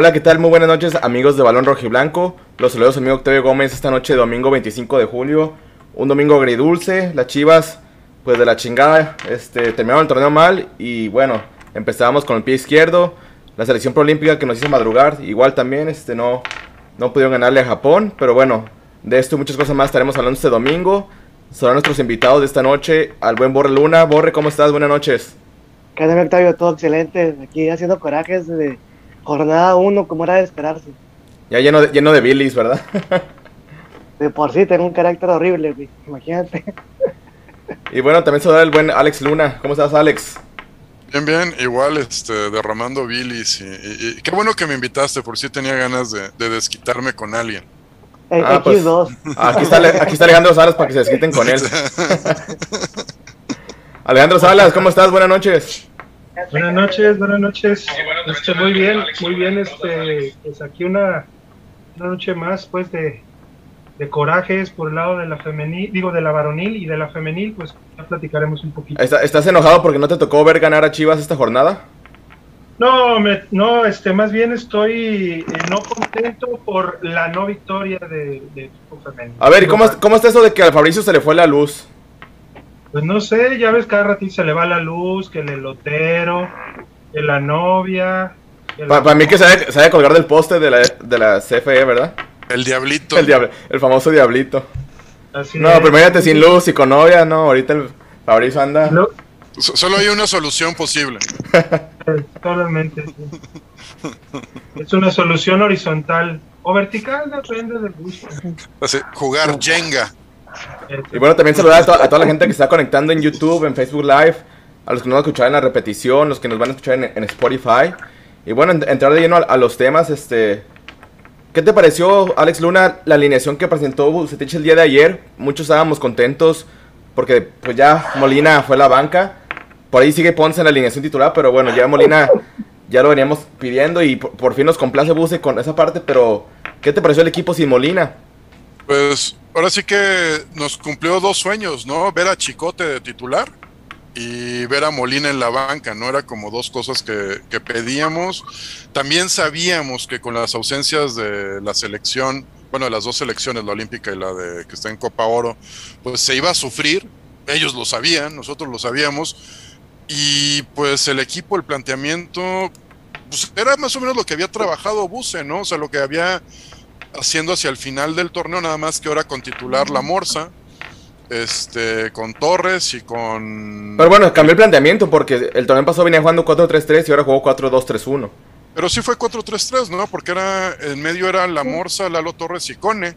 Hola, ¿qué tal? Muy buenas noches, amigos de Balón Rojiblanco. Los saludos amigo Octavio Gómez esta noche, domingo 25 de julio. Un domingo agridulce. Las chivas, pues de la chingada, este, terminaron el torneo mal. Y bueno, empezábamos con el pie izquierdo. La selección proolímpica que nos hizo madrugar, igual también, este, no, no pudieron ganarle a Japón. Pero bueno, de esto y muchas cosas más estaremos hablando este domingo. Son nuestros invitados de esta noche, al buen Borre Luna. Borre, ¿cómo estás? Buenas noches. ¿Qué tal, Octavio? Todo excelente. Aquí haciendo corajes de jornada 1, como era de esperarse. Ya lleno de, lleno de bilis, ¿verdad? de por sí tengo un carácter horrible, güey. Imagínate. y bueno, también saludar al buen Alex Luna. ¿Cómo estás, Alex? Bien, bien, igual este, derramando bilis. Y, qué bueno que me invitaste, por si tenía ganas de, desquitarme con alguien. Ah, pues, aquí, está, aquí está Alejandro Salas para que se desquiten con él. Alejandro Salas, ¿cómo estás? Buenas noches. Buenas noches, buenas noches. Este, muy bien, muy bien. Este, pues aquí una, una noche más, pues de, de corajes por el lado de la femenil, digo de la varonil y de la femenil, pues ya platicaremos un poquito. ¿Estás enojado porque no te tocó ver ganar a Chivas esta jornada? No, me, no, este, más bien estoy eh, no contento por la no victoria de, de femenil. A ver, ¿cómo, ¿cómo está eso de que al Fabricio se le fue la luz? Pues no sé, ya ves, cada ratito se le va la luz, que el elotero, que la novia. Para mí que se debe, colgar del poste de la, de la CFE, ¿verdad? El diablito. El, el famoso diablito. no, pero imagínate sin luz y con novia, no, ahorita el Fabricio anda... Solo hay una solución posible. Totalmente. Es una solución horizontal o vertical, depende del gusto. jugar Jenga. Y bueno, también saludar a, toda la gente que está conectando en YouTube, en Facebook Live, a los que nos van a escuchar en la repetición, los que nos van a escuchar en, Spotify. Y bueno, entrar de lleno a, los temas, este... ¿Qué te pareció, Alex Luna, la alineación que presentó Bucetich el día de ayer? Muchos estábamos contentos porque pues ya Molina fue a la banca. Por ahí sigue Ponce en la alineación titular, pero bueno, ya Molina ya lo veníamos pidiendo y por, por fin nos complace Buce con esa parte, pero ¿qué te pareció el equipo sin Molina? Pues ahora sí que nos cumplió dos sueños, ¿no? Ver a Chicote de titular y ver a Molina en la banca, ¿no? Era como dos cosas que, pedíamos. También sabíamos que con las ausencias de la selección, bueno, de las dos selecciones, la olímpica y la de que está en Copa Oro, pues se iba a sufrir. Ellos lo sabían, nosotros lo sabíamos. Y pues el equipo, el planteamiento, pues era más o menos lo que había trabajado Buse, ¿no? O sea, lo que había haciendo hacia el final del torneo, nada más que ahora con titular La Morsa, este, con Torres y con... Pero bueno, cambió el planteamiento porque el torneo pasado venía jugando 4-3-3 y ahora jugó 4-2-3-1. Pero sí fue 4-3-3, ¿no? Porque era en medio era La Morsa, Lalo Torres y Cone.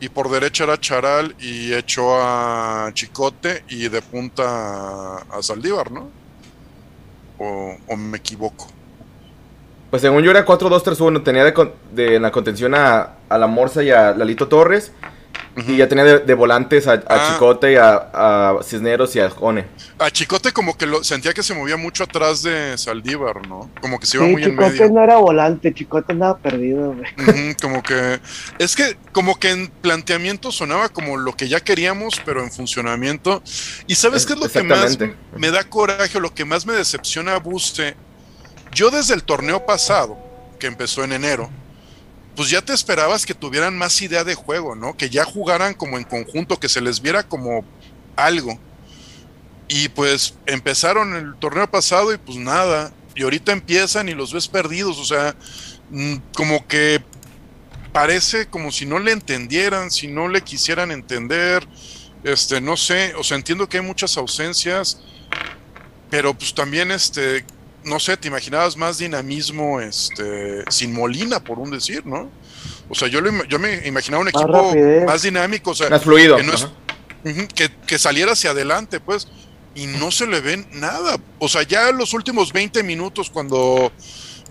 Y por derecha era Charal y echó a Chicote y de punta a Saldívar, ¿no? o me equivoco. Pues según yo era 4-2-3-1, tenía de, de, en la contención a, a, la Morsa y a Lalito Torres. Y ya tenía de, volantes a, ah. Chicote y a, Cisneros y a Jone. A Chicote como que lo, sentía que se movía mucho atrás de Saldívar, ¿no? Como que se iba muy en medio. Chicote no era volante, Chicote andaba perdido, güey. como que... Es que como que en planteamiento sonaba como lo que ya queríamos, pero en funcionamiento. ¿Y sabes qué es lo que más me da coraje, lo que más me decepciona a Buste yo desde el torneo pasado, que empezó en enero, pues ya te esperabas que tuvieran más idea de juego, ¿no? Que ya jugaran como en conjunto, que se les viera como algo. Y pues empezaron el torneo pasado y pues nada. Y ahorita empiezan y los ves perdidos, o sea, mm, como que parece como si no le entendieran, si no le quisieran entender, este, no sé, o sea, entiendo que hay muchas ausencias, pero pues también este, no sé, te imaginabas más dinamismo este, sin Molina, por un decir, ¿no? O sea, yo, yo me imaginaba un equipo más, dinámico, o sea, más fluido. Que, que, saliera hacia adelante, pues, y no se le ven nada. O sea, ya los últimos 20 minutos, cuando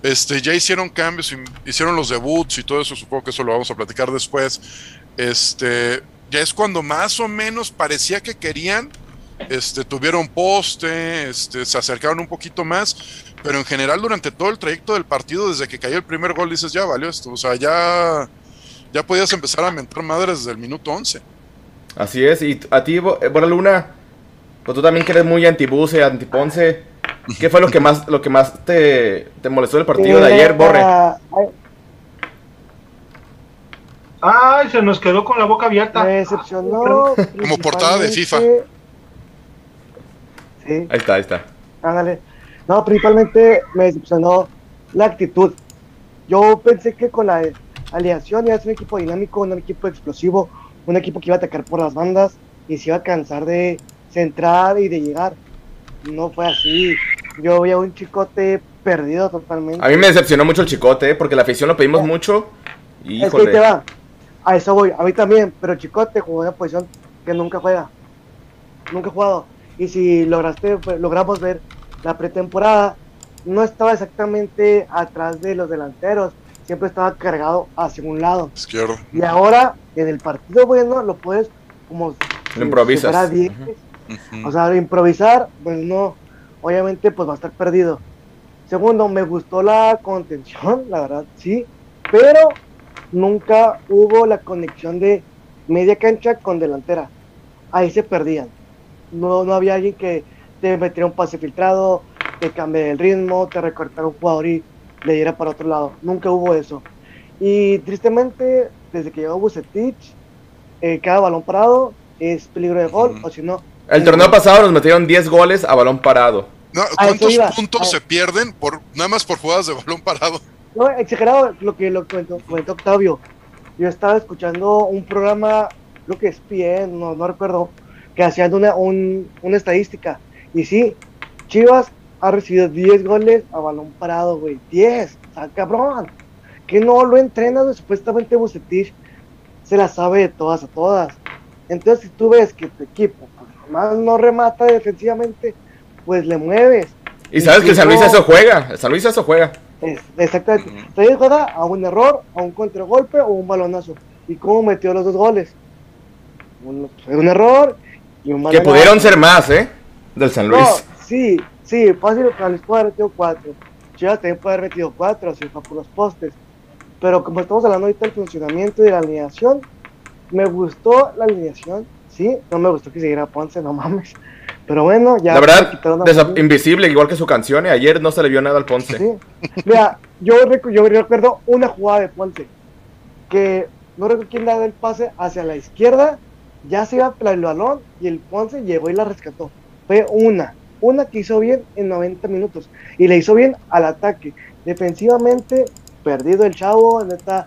este, ya hicieron cambios, hicieron los debuts y todo eso, supongo que eso lo vamos a platicar después. Este, ya es cuando más o menos parecía que querían este, tuvieron poste, este, se acercaron un poquito más, pero en general durante todo el trayecto del partido, desde que cayó el primer gol, dices, ya valió esto, o sea, ya, ya podías empezar a mentar madres desde el minuto 11. Así es, y a ti, Bora Luna, pues tú también que eres muy anti-Buse, anti-Ponce, ¿Qué fue lo que más, lo que más te, te molestó del partido de ayer, Borre? Ay, se nos quedó con la boca abierta. Me decepcionó. Como portada de FIFA. Sí. Ahí está, ahí está. Ándale. No, principalmente me decepcionó la actitud. Yo pensé que con la aliación iba a ser un equipo dinámico, un equipo explosivo, un equipo que iba a atacar por las bandas y se iba a cansar de centrar y de llegar. No fue así. Yo vi a un chicote perdido totalmente. A mí me decepcionó mucho el chicote, ¿eh? porque la afición lo pedimos mucho. Y es que te va. A eso voy, a mí también, pero Chicote jugó una posición que nunca juega. Nunca ha jugado. Y si lograste, pues, logramos ver la pretemporada, no estaba exactamente atrás de los delanteros, siempre estaba cargado hacia un lado. Izquierdo. Y ahora, en el partido bueno, lo puedes como... Lo improvisas. O sea, improvisar, pues no, obviamente pues va a estar perdido. Segundo, me gustó la contención, la verdad, sí, pero nunca hubo la conexión de media cancha con delantera. Ahí se perdían. No, no había alguien que te metiera un pase filtrado, te cambie el ritmo, te recortara un jugador y le diera para otro lado. Nunca hubo eso. Y tristemente, desde que llegó Bucetich, eh, cada balón parado es peligro de gol, o si no. El torneo pasado nos metieron 10 goles a balón parado. ¿Cuántos puntos se pierden por nada más por jugadas de balón parado? No, exagerado lo que lo comentó, Octavio. Yo estaba escuchando un programa, creo que es bien, no, no recuerdo, que hacían una, una estadística. Y sí, Chivas ha recibido 10 goles a balón parado, güey. 10, o sea, cabrón. Que no lo entrenas, supuestamente Bucetich se la sabe de todas a todas. Entonces, si tú ves que tu equipo más no remata defensivamente, pues le mueves. Y sabes que San Luis eso juega, San Luis eso juega. exactamente. San Luis juega a un error, a un contragolpe o un balonazo. ¿Y cómo metió los dos goles? Un, un error y un. Que pudieron ser más, ¿eh? Del San Luis. sí, sí, fácil, San Luis puede haber metido cuatro. Chivas también puede haber metido cuatro, si fue por los postes. Pero como estamos hablando ahorita del funcionamiento y de la alineación, me gustó la alineación, sí, no me gustó que siguiera Ponce, no mames. Pero bueno, ya. La verdad, invisible, igual que su canción, y ayer no se le vio nada al Ponce. Sí. Mira, yo, yo recuerdo una jugada de Ponce, que no recuerdo quién da el pase hacia la izquierda, ya se iba el balón y el Ponce llegó y la rescató. Fue una, una que hizo bien en 90 minutos y le hizo bien al ataque. Defensivamente, perdido el chavo, neta.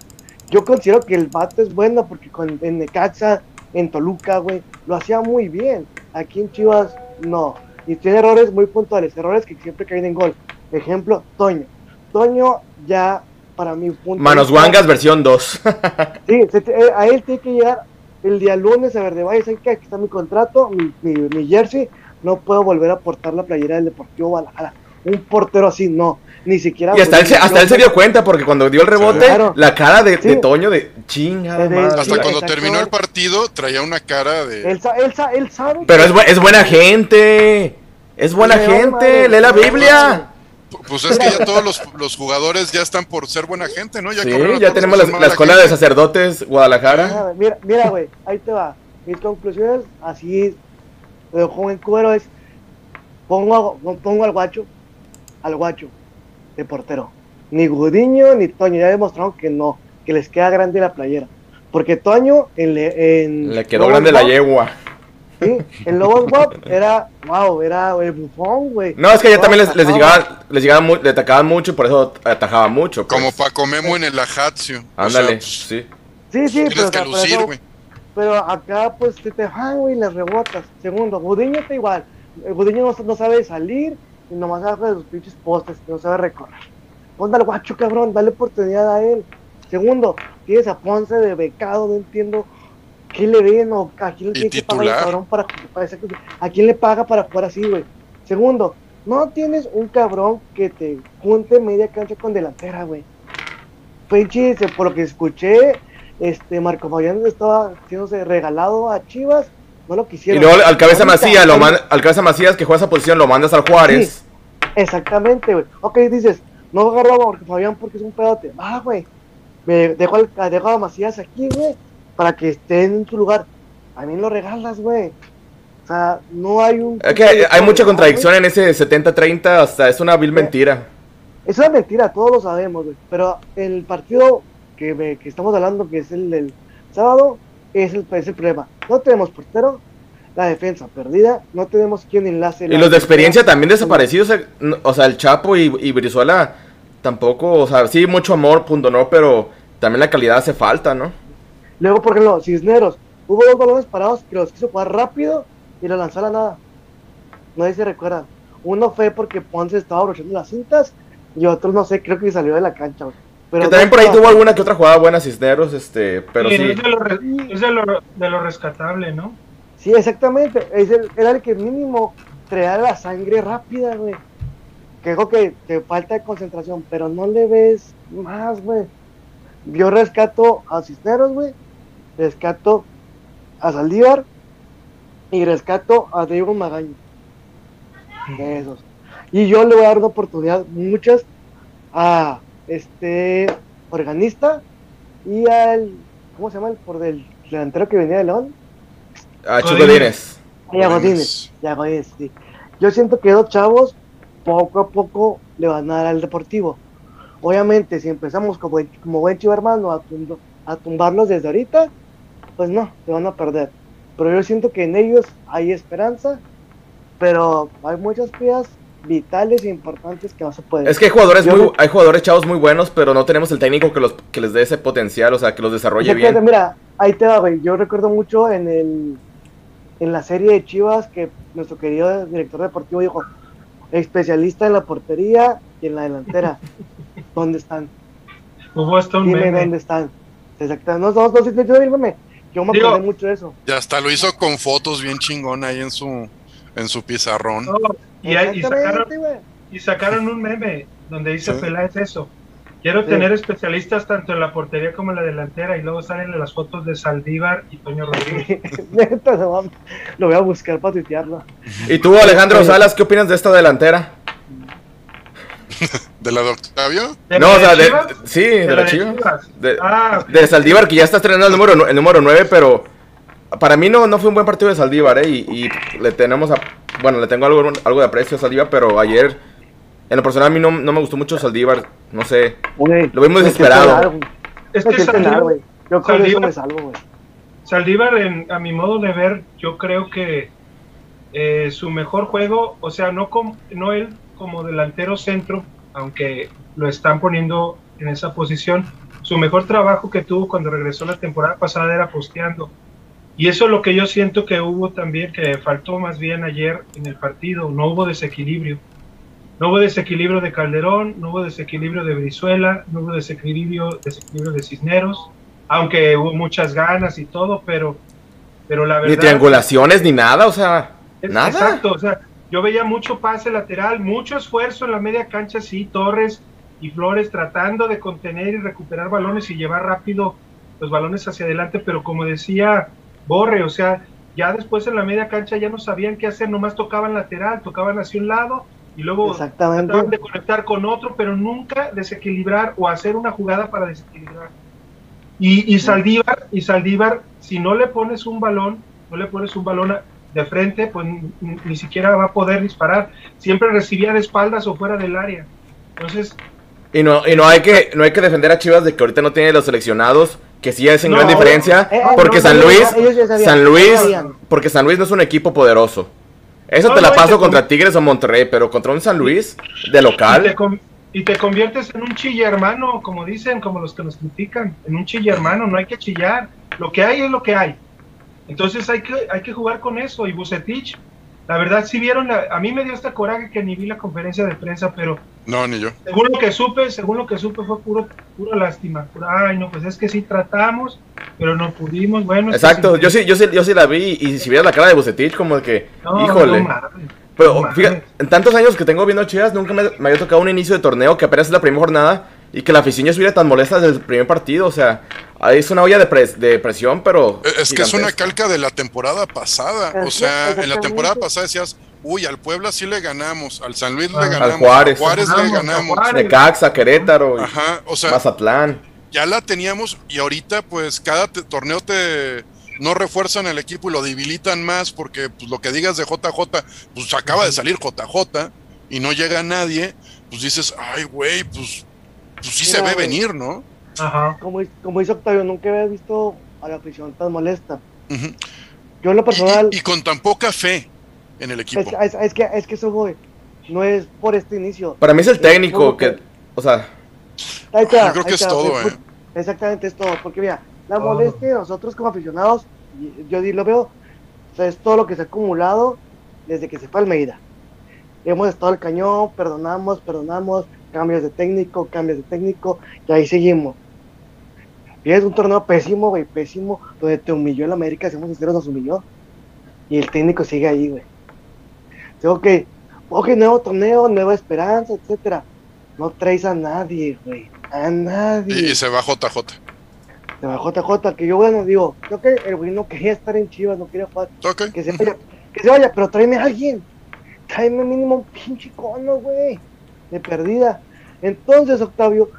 Yo considero que el vato es bueno porque con, en Necaxa, en Toluca, güey, lo hacía muy bien. Aquí en Chivas, no. Y tiene errores muy puntuales, errores que siempre caen en gol. Ejemplo, Toño. Toño ya, para mi punto. Manos Wangas versión 2. sí, eh, a él tiene que llegar el día lunes a ver de vaya, que aquí está mi contrato, mi, mi jersey, no puedo volver a portar la playera del Deportivo Guadalajara. Un portero así, no. Ni siquiera. Y hasta, él, se, hasta él se dio cuenta, porque cuando dio el rebote, la cara de, Toño de chinga. hasta cuando terminó el partido, traía una cara de. Él, él, sabe. Pero es, es, buena gente. Es buena gente. Lee la Biblia. Pues es que ya todos los, los, jugadores ya están por ser buena gente, ¿no? Ya sí, ya tenemos la, escuela de sacerdotes Guadalajara. Mira, mira, güey, ahí te va. Mis conclusiones, así de joven cuero es, pongo, pongo al guacho, al guacho de portero. Ni Gudiño ni Toño, ya demostraron que no, que les queda grande la playera. Porque Toño en, en le quedó grande la yegua. Sí, en Lobos Wap era, wow, era el bufón, güey. No, es que ya también les, les llegaba, les llegaba le atacaban mucho y por eso atajaba mucho. Pues. Como Paco Memo en el Ajaccio. Ándale, sí. Sí, sí, pero, que lucir, güey. Pero acá, pues, te, te van, güey, las rebotas. Segundo, Gudiño está igual. Gudiño no, no, sabe salir y nomás agarra de sus pinches postes, no sabe recorrer. Ponte al guacho, cabrón, dale oportunidad a él. Segundo, tienes a Ponce de becado, no entiendo qué le ven o a quién le tiene que pagar el cabrón para, para a quién le paga para jugar así, güey. Segundo, no tienes un cabrón que te junte media cancha con delantera, güey. Pinche, por lo que escuché, este Marco Fabián estaba siéndose regalado a Chivas, no lo quisieron. Y luego al cabeza Macías, lo al cabeza Macías que juega esa posición, lo mandas al Juárez. exactamente, güey. Ok, dices, no agarro a Marco Fabián porque es un pedote. Ah, güey. Me dejo, al, dejo a Macías aquí, güey, para que esté en su lugar. A mí lo regalas, güey. O sea, no hay un... Es que hay, mucha contradicción en ese 70-30, hasta es una vil mentira. Es una mentira, todos lo sabemos, güey. Pero el partido que, que estamos hablando, que es el del sábado, es el, es el problema. No tenemos portero, la defensa perdida, no tenemos quien enlace. Y los de experiencia también desaparecidos, o sea, el Chapo y, y Brizuela tampoco, o sea, sí, mucho amor, punto no, pero también la calidad hace falta, ¿no? Luego, por ejemplo, Cisneros, hubo dos balones parados que los quiso jugar rápido y lo lanzó a la nada. No se recuerda. Uno fue porque Ponce estaba abrochando las cintas y otro, no sé, creo que salió de la cancha. Pero que también por ahí tuvo alguna que otra jugada buena Cisneros, este, pero sí. Es, de lo, es de, lo, de lo rescatable, ¿no? Sí, exactamente. Es el, era el que mínimo traía la sangre rápida, güey. Que dijo que, te falta de concentración, pero no le ves más, güey. Yo rescato a Cisneros, güey. Rescato a Saldívar. Y rescato a Diego Magaño. esos. Y yo le voy a dar una oportunidad, muchas, a este organista y al. ¿Cómo se llama el por del delantero que venía de León? A Chugodines. Ya, Godínez. Ya, Godínez, sí. Yo siento que dos chavos poco a poco le van a dar al deportivo. Obviamente, si empezamos como, como buen chivo hermano a, a tumbarlos desde ahorita, pues no, se van a perder. Pero yo siento que en ellos hay esperanza, pero hay muchas piezas vitales e importantes que no se pueden. Es que hay jugadores, muy, hay jugadores chavos muy buenos, pero no tenemos el técnico que, los, que les dé ese potencial, o sea, que los desarrolle bien. Mira, ahí te va, güey. Yo recuerdo mucho en el en la serie de Chivas que nuestro querido director deportivo dijo, especialista en la portería y en la delantera. ¿Dónde están? Hubo hasta un Dime dónde están. Exactamente. No, no, no, no, no, Yo me acuerdo mucho de eso. Ya hasta lo hizo con fotos bien chingón ahí en su, en su pizarrón. y, y, sacaron, y, sacaron, un meme donde dice Peláez eso. Quiero tener especialistas tanto en la portería como en la delantera y luego salen las fotos de Saldívar y Toño Rodríguez. lo voy a buscar para tuitearlo. ¿Y tú, Alejandro Salas, qué opinas de esta delantera? ¿De la de Octavio? no, o sea, de, sí, de, la, Chivas. De, ah, de, Saldívar, que ya está estrenando el número, el número 9, pero para mí no, no fue un buen partido de Saldívar, ¿eh? Y, le tenemos a, bueno, le tengo algo, algo de aprecio a Saldívar, pero ayer en lo personal a mí no, no me gustó mucho Saldívar, no sé. lo vimos desesperado. Es que Saldívar, yo creo Saldívar, a mi modo de ver, yo creo que eh, su mejor juego, o sea, no, no él como delantero centro, aunque lo están poniendo en esa posición, su mejor trabajo que tuvo cuando regresó la temporada pasada era posteando. Y eso es lo que yo siento que hubo también, que faltó más bien ayer en el partido, no hubo desequilibrio. No hubo desequilibrio de Calderón, no hubo desequilibrio de Brizuela, no hubo desequilibrio, desequilibrio de Cisneros, aunque hubo muchas ganas y todo, pero, pero la verdad... Ni triangulaciones ni nada, o sea, nada. Exacto, o sea, yo veía mucho pase lateral, mucho esfuerzo en la media cancha, sí, Torres y Flores tratando de contener y recuperar balones y llevar rápido los balones hacia adelante, pero como decía Borre, o sea, ya después en la media cancha ya no sabían qué hacer, nomás tocaban lateral, tocaban hacia un lado y luego Exactamente. de conectar con otro, pero nunca desequilibrar o hacer una jugada para desequilibrar. Y, y Saldívar, y Saldívar, si no le pones un balón, no le pones un balón de frente, pues ni, siquiera va a poder disparar. Siempre recibía de espaldas o fuera del área. Entonces. Y no, y no hay que, no hay que defender a Chivas de que ahorita no tiene los seleccionados, que sí hacen gran diferencia, eh, eh, porque San Luis, San Luis, porque San Luis no es un equipo poderoso. Eso te la paso contra Tigres o Monterrey, pero contra un San Luis de local. Y te, conviertes en un chilla hermano, como dicen, como los que nos critican, en un chilla hermano, no hay que chillar. Lo que hay es lo que hay. Entonces hay que, hay que jugar con eso. Y Bucetich la verdad, si vieron, a mí me dio esta coraje que ni vi la conferencia de prensa, pero... No, ni yo. Según lo que supe, según lo que supe fue puro, pura lástima. ay, no, pues es que sí tratamos, pero no pudimos, bueno... Exacto, yo sí, yo sí, yo sí la vi y si vieras la cara de Bucetich, como que, híjole... pero fíjate, en tantos años que tengo viendo Chivas, nunca me, me, había tocado un inicio de torneo que apenas es la primera jornada y que la afición ya estuviera tan molesta desde el primer partido, o sea, es una olla de, de presión, pero... Es que es una calca de la temporada pasada, o sea, en la temporada pasada decías, uy, al Puebla sí le ganamos, al San Luis le ganamos, al Juárez, Juárez le ganamos. Necaxa, Querétaro, Ajá, o sea, Mazatlán. Ya la teníamos y ahorita pues cada torneo te, no refuerzan el equipo y lo debilitan más porque pues, lo que digas de JJ, pues acaba de salir JJ y no llega nadie, pues dices, ay, güey, pues, pues sí se ve venir, ¿no? Ajá. Como, como dice Octavio, nunca había visto a la afición tan molesta. Yo en lo personal... Y, con tan poca fe en el equipo. Es, que, es que eso, güey, no es por este inicio. Para mí es el técnico que, o sea... yo creo que es todo, eh. Exactamente, es todo, porque mira, la molestia de nosotros como aficionados, yo lo veo, es todo lo que se ha acumulado desde que se fue Almeida. Hemos estado al cañón, perdonamos, perdonamos, cambios de técnico, cambios de técnico, y ahí seguimos. Y es un torneo pésimo, güey, pésimo, donde te humilló el América, seamos sinceros, nos humilló. Y el técnico sigue ahí, güey. Tengo que, ok, nuevo torneo, nueva esperanza, etcétera. No traes a nadie, güey. A nadie. Y, se va JJ. Se va JJ, que yo, bueno, digo, creo que el güey no quería estar en Chivas, no quería jugar. Que se vaya, que se vaya, pero tráeme a alguien. Tráeme mínimo un pinche cono, güey. De perdida. Entonces, Octavio,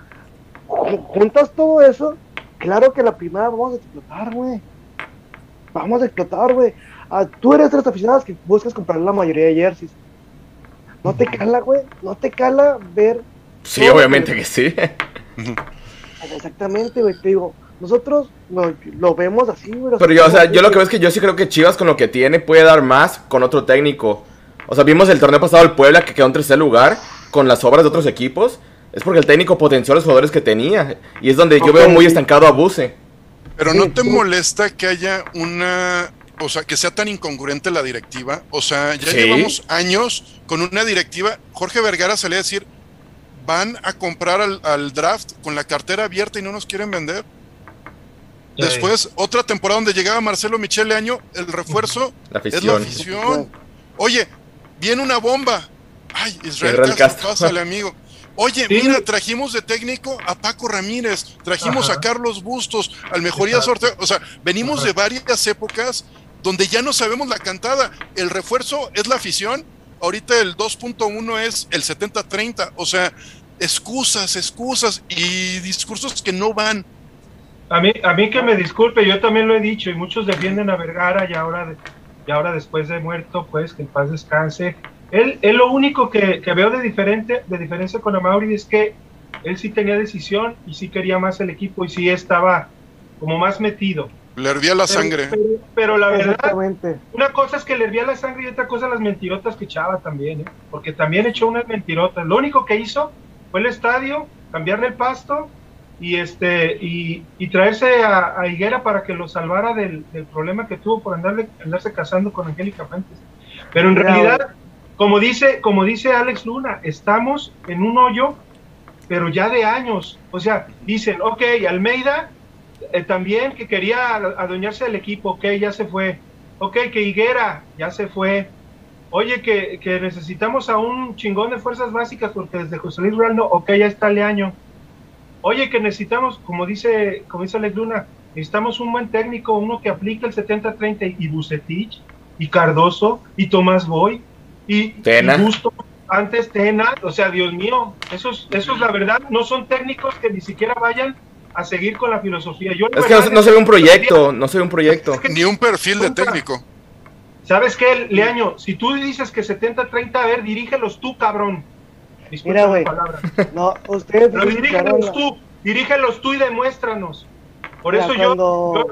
juntas todo eso Claro que la primera vamos a explotar, güey. Vamos a explotar, güey. Ah, tú eres de los aficionados que buscas comprar la mayoría de jerseys. No te cala, güey. No te cala ver. Sí, obviamente que, sí. Exactamente, güey. Te digo, nosotros lo, vemos así, güey. Pero yo, o sea, yo lo que veo es que yo sí creo que Chivas con lo que tiene puede dar más con otro técnico. O sea, vimos el torneo pasado del Puebla que quedó en tercer lugar con las obras de otros equipos es porque el técnico potenció a los jugadores que tenía. Y es donde yo veo muy estancado a Buse. Pero no te molesta que haya una. O sea, que sea tan incongruente la directiva. O sea, ya llevamos años con una directiva. Jorge Vergara salía a decir: van a comprar al, draft con la cartera abierta y no nos quieren vender. Después, otra temporada donde llegaba Marcelo Michele Año, el refuerzo es la afición. Oye, viene una bomba. Ay, Israel, Castro, pásale, amigo. Oye, mira, trajimos de técnico a Paco Ramírez, trajimos a Carlos Bustos, al mejoría sorteo. O sea, venimos de varias épocas donde ya no sabemos la cantada. El refuerzo es la afición. Ahorita el 2.1 es el 70-30. O sea, excusas, excusas y discursos que no van. A mí, a mí que me disculpe, yo también lo he dicho y muchos defienden a Vergara y ahora, y ahora después de muerto, pues que en paz descanse él, él lo único que, veo de, diferente, de diferencia con Amauri es que él sí tenía decisión y sí quería más el equipo y sí estaba como más metido. Le hervía la sangre. Pero, la verdad, una cosa es que le hervía la sangre y otra cosa las mentirotas que echaba también, ¿eh? porque también echó unas mentirotas. Lo único que hizo fue el estadio, cambiarle el pasto y este y, traerse a, Higuera para que lo salvara del, problema que tuvo por andarle, andarse casando con Angélica Fuentes. Pero en realidad como dice, como dice Alex Luna, estamos en un hoyo, pero ya de años. O sea, dicen, ok, Almeida eh, también que quería adueñarse del equipo, ok, ya se fue. Ok, que Higuera ya se fue. Oye, que, necesitamos a un chingón de fuerzas básicas porque desde José Luis Real no, ok, ya está año. Oye, que necesitamos, como dice, como dice Alex Luna, necesitamos un buen técnico, uno que aplique el 70-30 y Bucetich y Cardoso y Tomás Boy y, justo antes Tena, o sea, Dios mío, eso es, eso es la verdad, no son técnicos que ni siquiera vayan a seguir con la filosofía. Yo, es que no, se ve un proyecto, no se ve un proyecto. ni un perfil de técnico. ¿Sabes qué, Leaño? Si tú dices que 70-30, a ver, dirígelos tú, cabrón. Mira, güey. No, ustedes. Pero dirígelos tú, dirígelos tú y demuéstranos. Por eso yo, yo.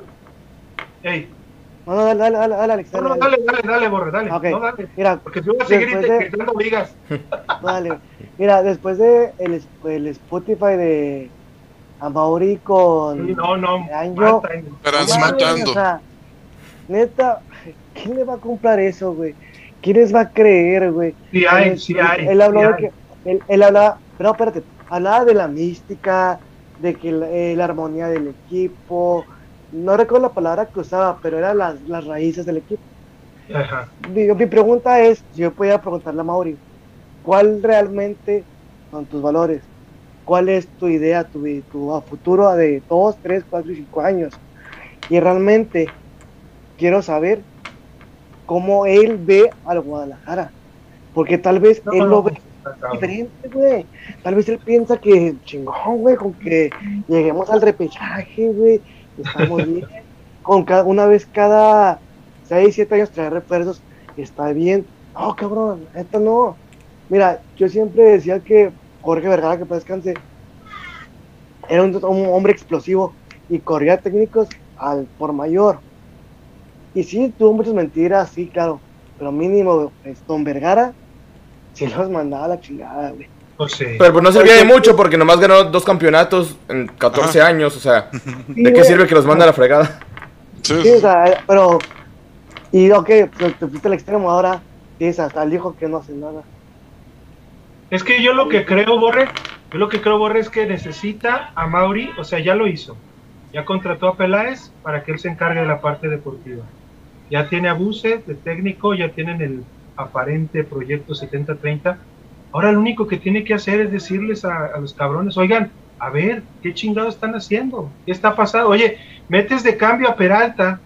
No, no, dale, dale, dale, dale, Alex. Dale, no, no, dale, dale, dale, borre, dale. No, dale. Mira, porque tú vas a seguir gritando ligas. Dale. Mira, después de el, el Spotify de Amauri con. Sí, no, no. Año, Transmatando. O sea, neta, ¿quién le va a comprar eso, güey? ¿Quién les va a creer, güey? Sí hay, sí hay. Él habló de que. Él, él hablaba. No, espérate. Hablaba de la mística, de que la, eh, la armonía del equipo no recuerdo la palabra que usaba, pero eran las, las raíces del equipo. Mi, pregunta es, si yo podía preguntarle a Mauri, ¿cuál realmente son tus valores? ¿Cuál es tu idea, tu, tu futuro de 2, 3, 4 y 5 años? Y realmente quiero saber cómo él ve al Guadalajara. Porque tal vez él lo ve diferente, güey. Tal vez él piensa que chingón, güey, con que lleguemos al repechaje, güey estamos bien. con cada, una vez cada 6, 7 años traer refuerzos, está bien. No, cabrón, esta no. Mira, yo siempre decía que Jorge Vergara, que para descanse, era un, hombre explosivo y corría técnicos al por mayor. Y sí, tuvo muchas mentiras, sí, claro. Pero mínimo, pues, Don Vergara, sí los mandaba a la chingada, güey. Pues pero pues no servía de mucho porque nomás ganó dos campeonatos en 14 años, o sea, ¿de qué sirve que los manda a la fregada? Sí, o sea, pero... Y ok, pues, te fuiste al extremo ahora, dices hasta el hijo que no hace nada. Es que yo lo que creo, Borre, yo lo que creo, Borre, es que necesita a Mauri, o sea, ya lo hizo. Ya contrató a Peláez para que él se encargue de la parte deportiva. Ya tiene a Buse de técnico, ya tienen el aparente proyecto 70-30. Ahora lo único que tiene que hacer es decirles a, los cabrones, oigan, a ver, ¿qué chingados están haciendo? ¿Qué está pasando? Oye, metes de cambio a Peralta,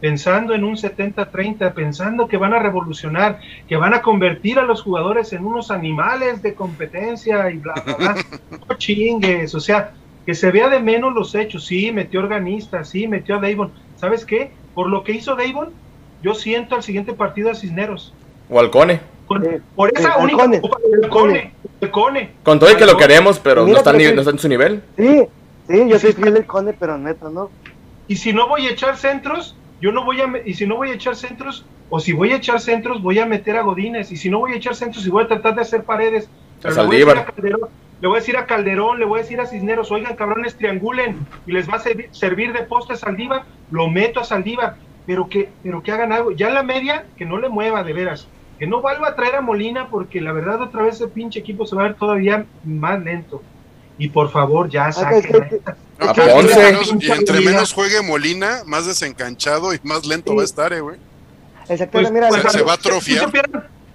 pensando en un 70-30, pensando que van a revolucionar, que van a convertir a los jugadores en unos animales de competencia y bla, bla, bla. No chingues, o sea, que se vea de menos los hechos. Sí, metió organista, sí, metió a Davon. ¿Sabes qué? Por lo que hizo Davon, yo siento al siguiente partido a Cisneros. O al Cone. por esa única el Cone. El Cone. Con todo y que lo queremos, pero no está, no está en su nivel. Sí, sí, yo soy fiel del Cone, pero neta, ¿no? Y si no voy a echar centros, yo no voy a, y si no voy a echar centros, o si voy a echar centros, voy a meter a Godines, y si no voy a echar centros, y voy a tratar de hacer paredes, le, voy a Calderón, le voy a decir a Calderón, le voy a decir a Cisneros, oigan cabrones, triangulen, y les va a servir, de poste a Saldívar, lo meto a Saldívar, pero que, pero que hagan algo, ya en la media, que no le mueva de veras, que no vuelva a traer a Molina, porque la verdad otra vez ese pinche equipo se va a ver todavía más lento. Y por favor, ya saquen. y entre menos juegue Molina, más desencanchado y más lento va a estar, eh, güey. Exactamente, mira, pues, se va a atrofiar.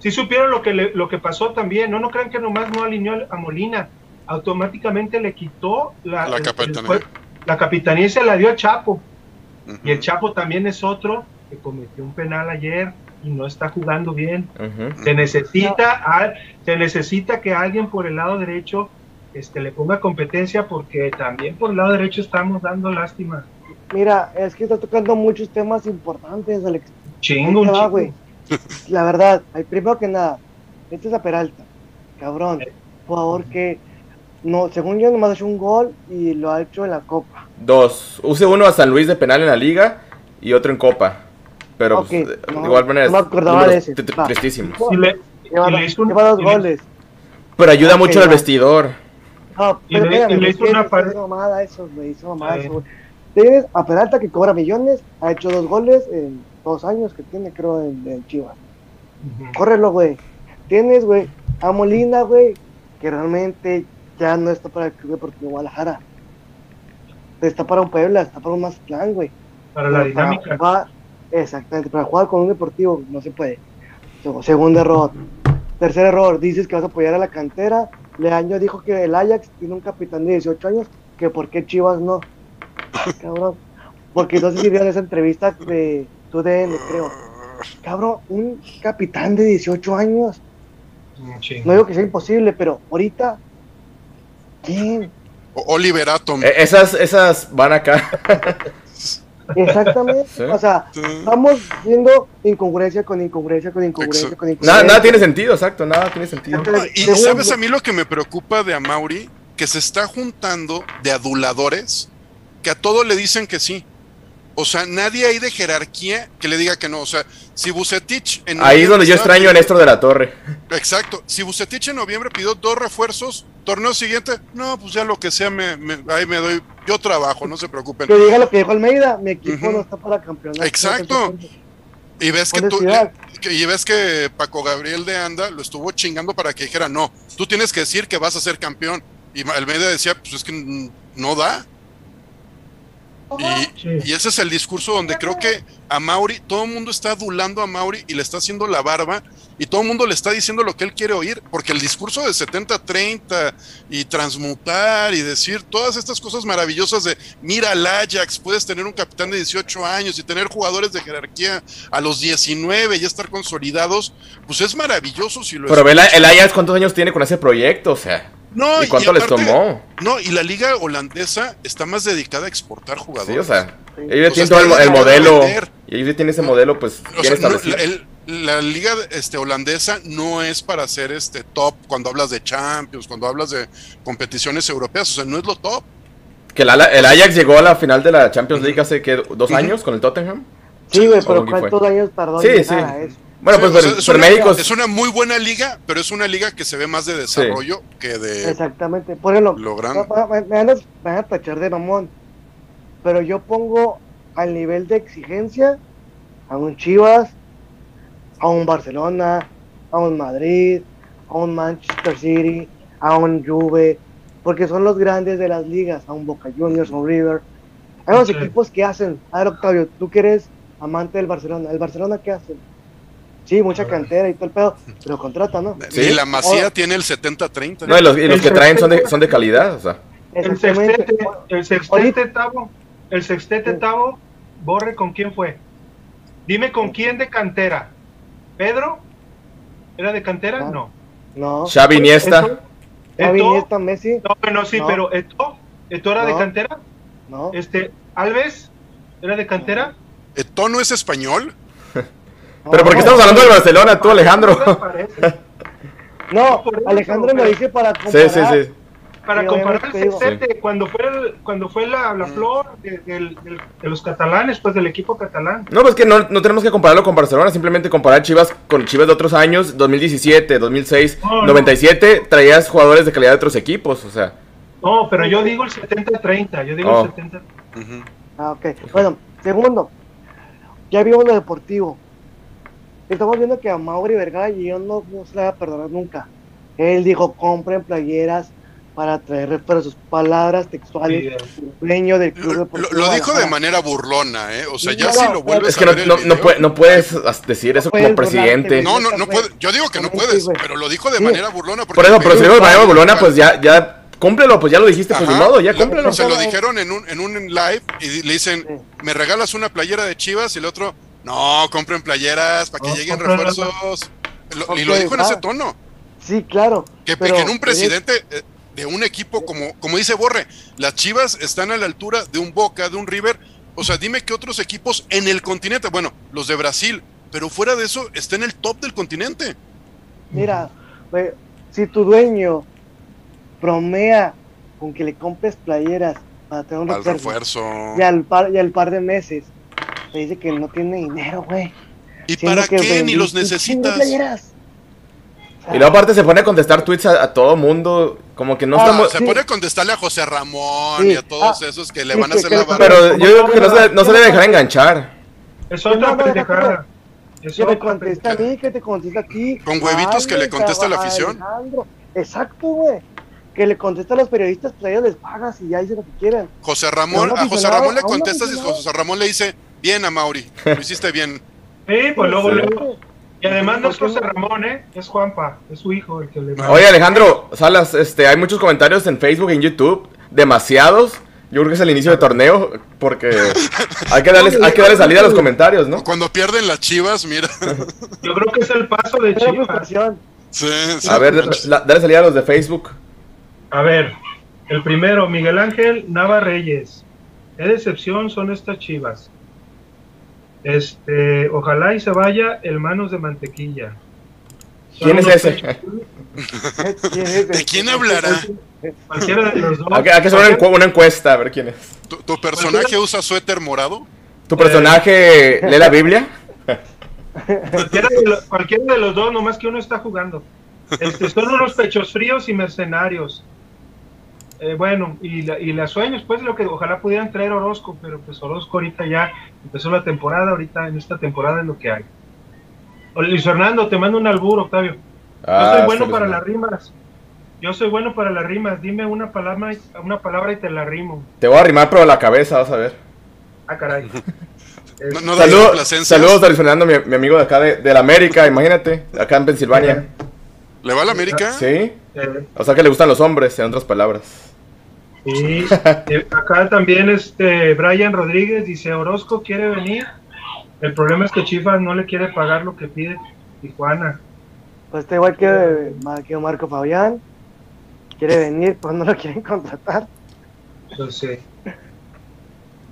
Si supieron, lo que lo que pasó también, no no crean que nomás no alineó a Molina, automáticamente le quitó la, la capitanía. la capitanía se la dio a Chapo. Y el Chapo también es otro que cometió un penal ayer no está jugando bien. Se necesita se necesita que alguien por el lado derecho este, le ponga competencia porque también por el lado derecho estamos dando lástima. Mira, es que está tocando muchos temas importantes, Alex. Chingo, güey. La verdad, primero que nada, este es a Peralta, cabrón. Por favor, que no, según yo, nomás ha hecho un gol y lo ha hecho en la Copa. Dos. Use uno a San Luis de penal en la Liga y otro en Copa. Pero pues, de igual manera, no me acordaba de ese. Tristísimo. Le, lleva, dos goles. Pero ayuda mucho al vestidor. No, pero y le, hizo una pared. mamada eso, me hizo mamada eso, Tienes a Peralta que cobra millones, ha hecho dos goles en dos años que tiene, creo, en, Chivas. Córrelo, güey. Tienes, güey, a Molina, güey, que realmente ya no está para el Club Deportivo Guadalajara. Está para un Puebla, está para un Mazatlán, güey. Para la dinámica. Exactamente, para jugar con un deportivo no se puede. Segundo error. Tercer error, dices que vas a apoyar a la cantera Leaño dijo que el Ajax tiene un capitán de 18 años, que por qué Chivas no. Cabrón. Porque no sé si vieron esa entrevista de TUDN, creo. Cabrón, un capitán de 18 años. No digo que sea imposible, pero ahorita. ¿Quién? Oliver Atom. E-, esas, esas van acá. Exactamente. O sea, estamos viendo incongruencia con incongruencia con incongruencia con incongruencia. Nada, tiene sentido, exacto, nada tiene sentido. y sabes a mí lo que me preocupa de Amauri, que se está juntando de aduladores que a todo le dicen que sí. O sea, nadie hay de jerarquía que le diga que no. O sea, si Bucetich en Ahí es donde yo extraño a Néstor de la Torre. Exacto. Si Bucetich en noviembre pidió dos refuerzos, torneo siguiente, no, pues ya lo que sea, me, ahí me doy. Yo trabajo, no se preocupen. Que diga lo que dijo Almeida, mi equipo no está para campeonato. Exacto. Y ves que tú, y ves que Paco Gabriel de Anda lo estuvo chingando para que dijera, no, tú tienes que decir que vas a ser campeón. Y Almeida decía, pues es que no da. Y, ese es el discurso donde creo que a Mauri, todo el mundo está adulando a Mauri y le está haciendo la barba y todo el mundo le está diciendo lo que él quiere oír, porque el discurso de 70-30 y transmutar y decir todas estas cosas maravillosas de mira al Ajax, puedes tener un capitán de 18 años y tener jugadores de jerarquía a los 19 y estar consolidados, pues es maravilloso si lo Pero ve el Ajax cuántos años tiene con ese proyecto, o sea. No, ¿Y cuánto les tomó? No, y la liga holandesa está más dedicada a exportar jugadores. Sí, o sea, ellos tienen todo el, modelo. Y ellos tienen ese modelo, pues, la, liga este, holandesa no es para ser este top cuando hablas de Champions, cuando hablas de competiciones europeas, o sea, no es lo top. Que el Ajax llegó a la final de la Champions League hace que dos años con el Tottenham. Sí, güey, pero ¿cuántos años tardó sí, sí. Bueno, pues es, una, es una muy buena liga, pero es una liga que se ve más de desarrollo que de. Exactamente. Por ejemplo, lo Me, van a, tachar de mamón. Pero yo pongo al nivel de exigencia a un Chivas, a un Barcelona, a un Madrid, a un Manchester City, a un Juve, porque son los grandes de las ligas, a un Boca Juniors, a un River. Hay unos equipos que hacen, a ver Octavio, tú que eres amante del Barcelona, ¿el Barcelona qué hace? Sí, mucha cantera y todo el pedo, pero contrata, ¿no? Sí, y la Masía tiene el 70-30. No, y los, y los que traen son de, son de calidad, o sea. El sextete, el sextete Tavo, el sextete Tavo, Borre, ¿con quién fue? Dime con quién de cantera. ¿Pedro? ¿Era de cantera? No. No. Xavi Iniesta. Xavi Iniesta, Messi. No, bueno, sí, pero ¿Eto? ¿Eto era de cantera? No. Este, ¿Alves? ¿Era de cantera? ¿Eto no es español? Pero ¿por qué estamos hablando de Barcelona, tú, Alejandro? No, Alejandro me dice para comparar. Sí, sí, sí para comparar el sextete, cuando fue, cuando fue la, la flor de, de, los catalanes, pues del equipo catalán. No, pues que no, no, tenemos que compararlo con Barcelona, simplemente comparar Chivas con Chivas de otros años, 2017, 2006, 97, traías jugadores de calidad de otros equipos, o sea. No, pero yo digo el 70-30, yo digo el 70. Ah, ok. Bueno, segundo, ya vimos lo deportivo. Estamos viendo que a Mauri Vergara y yo no, no se le va a perdonar nunca. Él dijo, compren playeras para traer para sus palabras textuales dueño del club lo, lo, dijo de manera burlona, ¿eh? O sea, ya si lo vuelves es que no, no, no, puedes decir eso como presidente. No, no, no puede, yo digo que no puedes, pero lo dijo de manera burlona. Por eso, pero si dijo de manera burlona, pues ya, ya cúmplelo, pues ya lo dijiste, pues de modo, ya cúmplelo. Se lo dijeron en un, en un live y le dicen, ¿me regalas una playera de Chivas? Y el otro, no, compren playeras para que lleguen refuerzos. y lo dijo en ese tono. Sí, claro. Que, en un presidente, eh, de un equipo como, como dice Borre, las Chivas están a la altura de un Boca, de un River. O sea, dime qué otros equipos en el continente, bueno, los de Brasil, pero fuera de eso está en el top del continente. Mira, si tu dueño bromea con que le compres playeras para tener un refuerzo, Y, al par, y al par de meses te dice que no tiene dinero, güey. ¿Y para qué? Ni los necesitas. Y luego aparte se pone a contestar tweets a, todo mundo, como que no ah, estamos... Se pone a contestarle a José Ramón y a todos ah, esos que le van a hacer la barra. Pero yo digo que no se, no se debe dejar enganchar. Es otra pendejada. Que me contesta a mí, que te contesta a ti. Con huevitos que le contesta a la afición. Exacto, güey. Que le contesta a los periodistas, pues ellos les pagas y ya dicen lo que quieran. José Ramón, a José Ramón le contestas y José Ramón le dice, bien a Mauri, lo hiciste bien. Sí, pues luego, luego y además no es José Ramón, ¿eh? Es Juanpa, es su hijo el que le... Oye, Alejandro, Salas, este, hay muchos comentarios en Facebook y en YouTube, demasiados. Yo creo que es el inicio de torneo, porque hay que darles, hay que darle salida a los comentarios, ¿no? Cuando pierden las chivas, mira. Yo creo que es el paso de chivas. Sí, sí, a ver, dale salida a los de Facebook. A ver, el primero, Miguel Ángel Nava Reyes. ¿Qué decepción son estas chivas? Este, ojalá y se vaya el manos de mantequilla. ¿Quién es ese? ¿De quién hablará? Cualquiera de los dos. Hay que hacer una encuesta, a ver quién es. ¿Tu, personaje usa suéter morado? ¿Tu personaje lee la Biblia? Cualquiera de, los, dos, nomás que uno está jugando. Este, son unos pechos fríos y mercenarios. Eh, bueno, y, la, y las sueños, pues lo que ojalá pudieran traer Orozco, pero pues Orozco ahorita ya empezó la temporada, ahorita en esta temporada es lo que hay. Luis Fernando, te mando un albur, Octavio. Yo ah, soy bueno para las rimas. Yo soy bueno para las rimas. Dime una palabra, una palabra y te la rimo. Te voy a rimar, pero a la cabeza, vas a ver. Ah, caray. saludos, saludos a Luis Fernando, mi, amigo de acá de, de, la América, imagínate, acá en Pensilvania. ¿Le va a la América? Sí. O sea que le gustan los hombres, en otras palabras. Sí, eh, acá también este Brian Rodríguez dice Orozco quiere venir. El problema es que Chivas no le quiere pagar lo que pide Tijuana. Pues está igual que, Marco Fabián. quiere venir, pues no lo quieren contratar. No sé.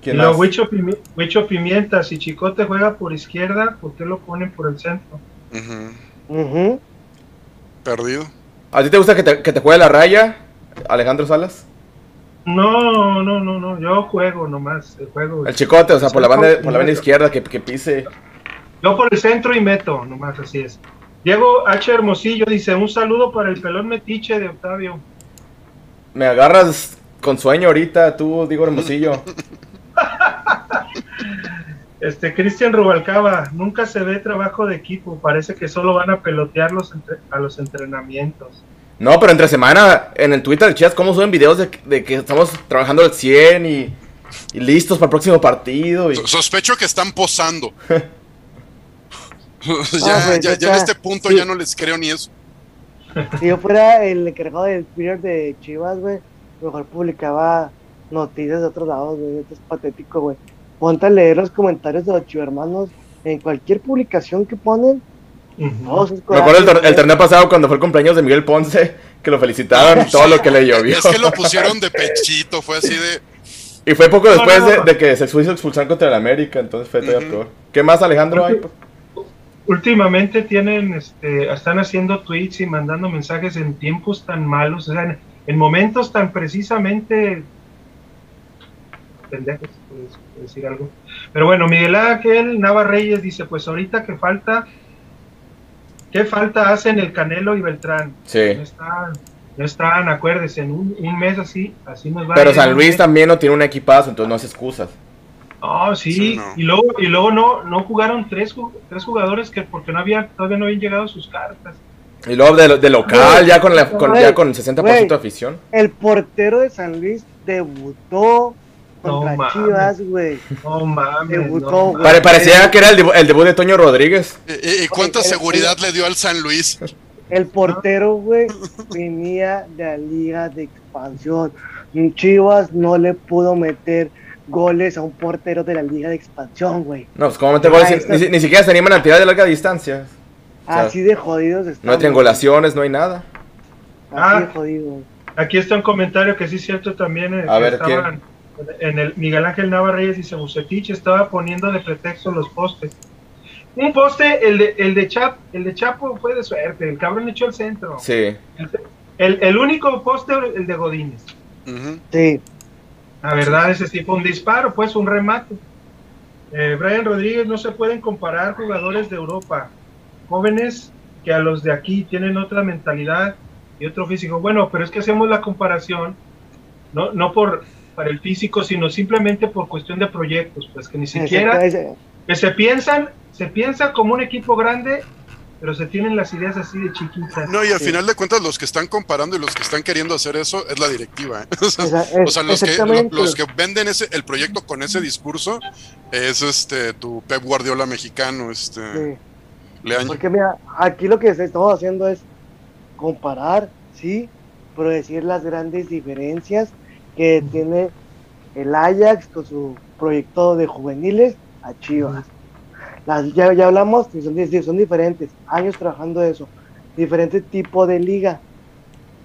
¿Quién no, Huicho, Pimienta, si Chicote juega por izquierda, ¿por qué lo ponen por el centro? Perdido. ¿A ti te gusta que te, que te juegue la raya, Alejandro Salas? No, no, no, no, yo juego nomás, el juego. El chicote, o sea, por la banda, por la banda izquierda que, que pise. Yo por el centro y meto, nomás así es. Diego H. Hermosillo dice, un saludo para el pelón metiche de Octavio. Me agarras con sueño ahorita, tú, Diego Hermosillo. este, Cristian Rubalcaba, nunca se ve trabajo de equipo, parece que solo van a pelotear a los entrenamientos. No, pero entre semana, en el Twitter de Chivas, ¿cómo suben videos de, que estamos trabajando al 100 y, listos para el próximo partido? Sospecho que están posando. ya, ya, ya, en este punto ya no les creo ni eso. Si yo fuera el encargado del Twitter de Chivas, güey, mejor publicaba noticias de otros lados, güey. Esto es patético, güey. Ponte a leer los comentarios de los chivermanos en cualquier publicación que ponen. Me acuerdo el, torneo pasado cuando fue el cumpleaños de Miguel Ponce, que lo felicitaron, todo lo que le llovió. Es que lo pusieron de pechito, fue así de. Y fue poco después de, que se hizo expulsar contra el América, entonces fue todavía peor. ¿Qué más, Alejandro? Hay? últimamente tienen, este, están haciendo tweets y mandando mensajes en tiempos tan malos, o sea, en, momentos tan precisamente pendejos, decir algo. Pero bueno, Miguel Ángel Nava Reyes dice, pues ahorita que falta, ¿qué falta hacen el Canelo y Beltrán? Sí. No están, no están, acuérdense, en un, mes así, así nos va Pero San Luis también no tiene un equipazo, entonces no hace excusas. Ah, sí, y luego, y luego no, no jugaron tres, tres jugadores que porque no había, todavía no habían llegado sus cartas. Y luego de, local, ya con, la, con, ya con 60% de afición. El portero de San Luis debutó contra Chivas, güey. No mames. Debutó, parecía que era el, el, debut de Toño Rodríguez. ¿Y, cuánta seguridad le dio al San Luis? El portero, güey, venía de la liga de expansión. Chivas no le pudo meter goles a un portero de la liga de expansión, güey. No, pues como meter goles, ni, siquiera se animan a tirar de larga distancia. así de jodidos están. No hay triangulaciones, no hay nada. Así de ah, jodido. Aquí está un comentario que sí es cierto también. Eh, a ver, estaban, en el Miguel Ángel Navarreyes dice Bucetich estaba poniendo de pretexto los postes. Un poste, el de, el de Chap, el de Chapo fue de suerte, el cabrón echó el centro. Sí. El, el, único poste, el de Godínez. Sí. La verdad, ese tipo un disparo, pues un remate. Eh, Brian Rodríguez, no se pueden comparar jugadores de Europa, jóvenes que a los de aquí tienen otra mentalidad y otro físico. Bueno, pero es que hacemos la comparación, no, no por para el físico, sino simplemente por cuestión de proyectos, pues que ni siquiera que se piensan, se piensa como un equipo grande pero se tienen las ideas así de chiquitas. No, y al final de cuentas los que están comparando y los que están queriendo hacer eso es la directiva. ¿eh? o sea, los, que, los que venden ese, el proyecto con ese discurso es este tu Pep Guardiola mexicano, este Porque mira, aquí lo que estamos haciendo es comparar, sí, pero decir las grandes diferencias que tiene el Ajax con su proyecto de juveniles a Chivas ya, ya hablamos, son, son diferentes, años trabajando eso, diferente tipo de liga,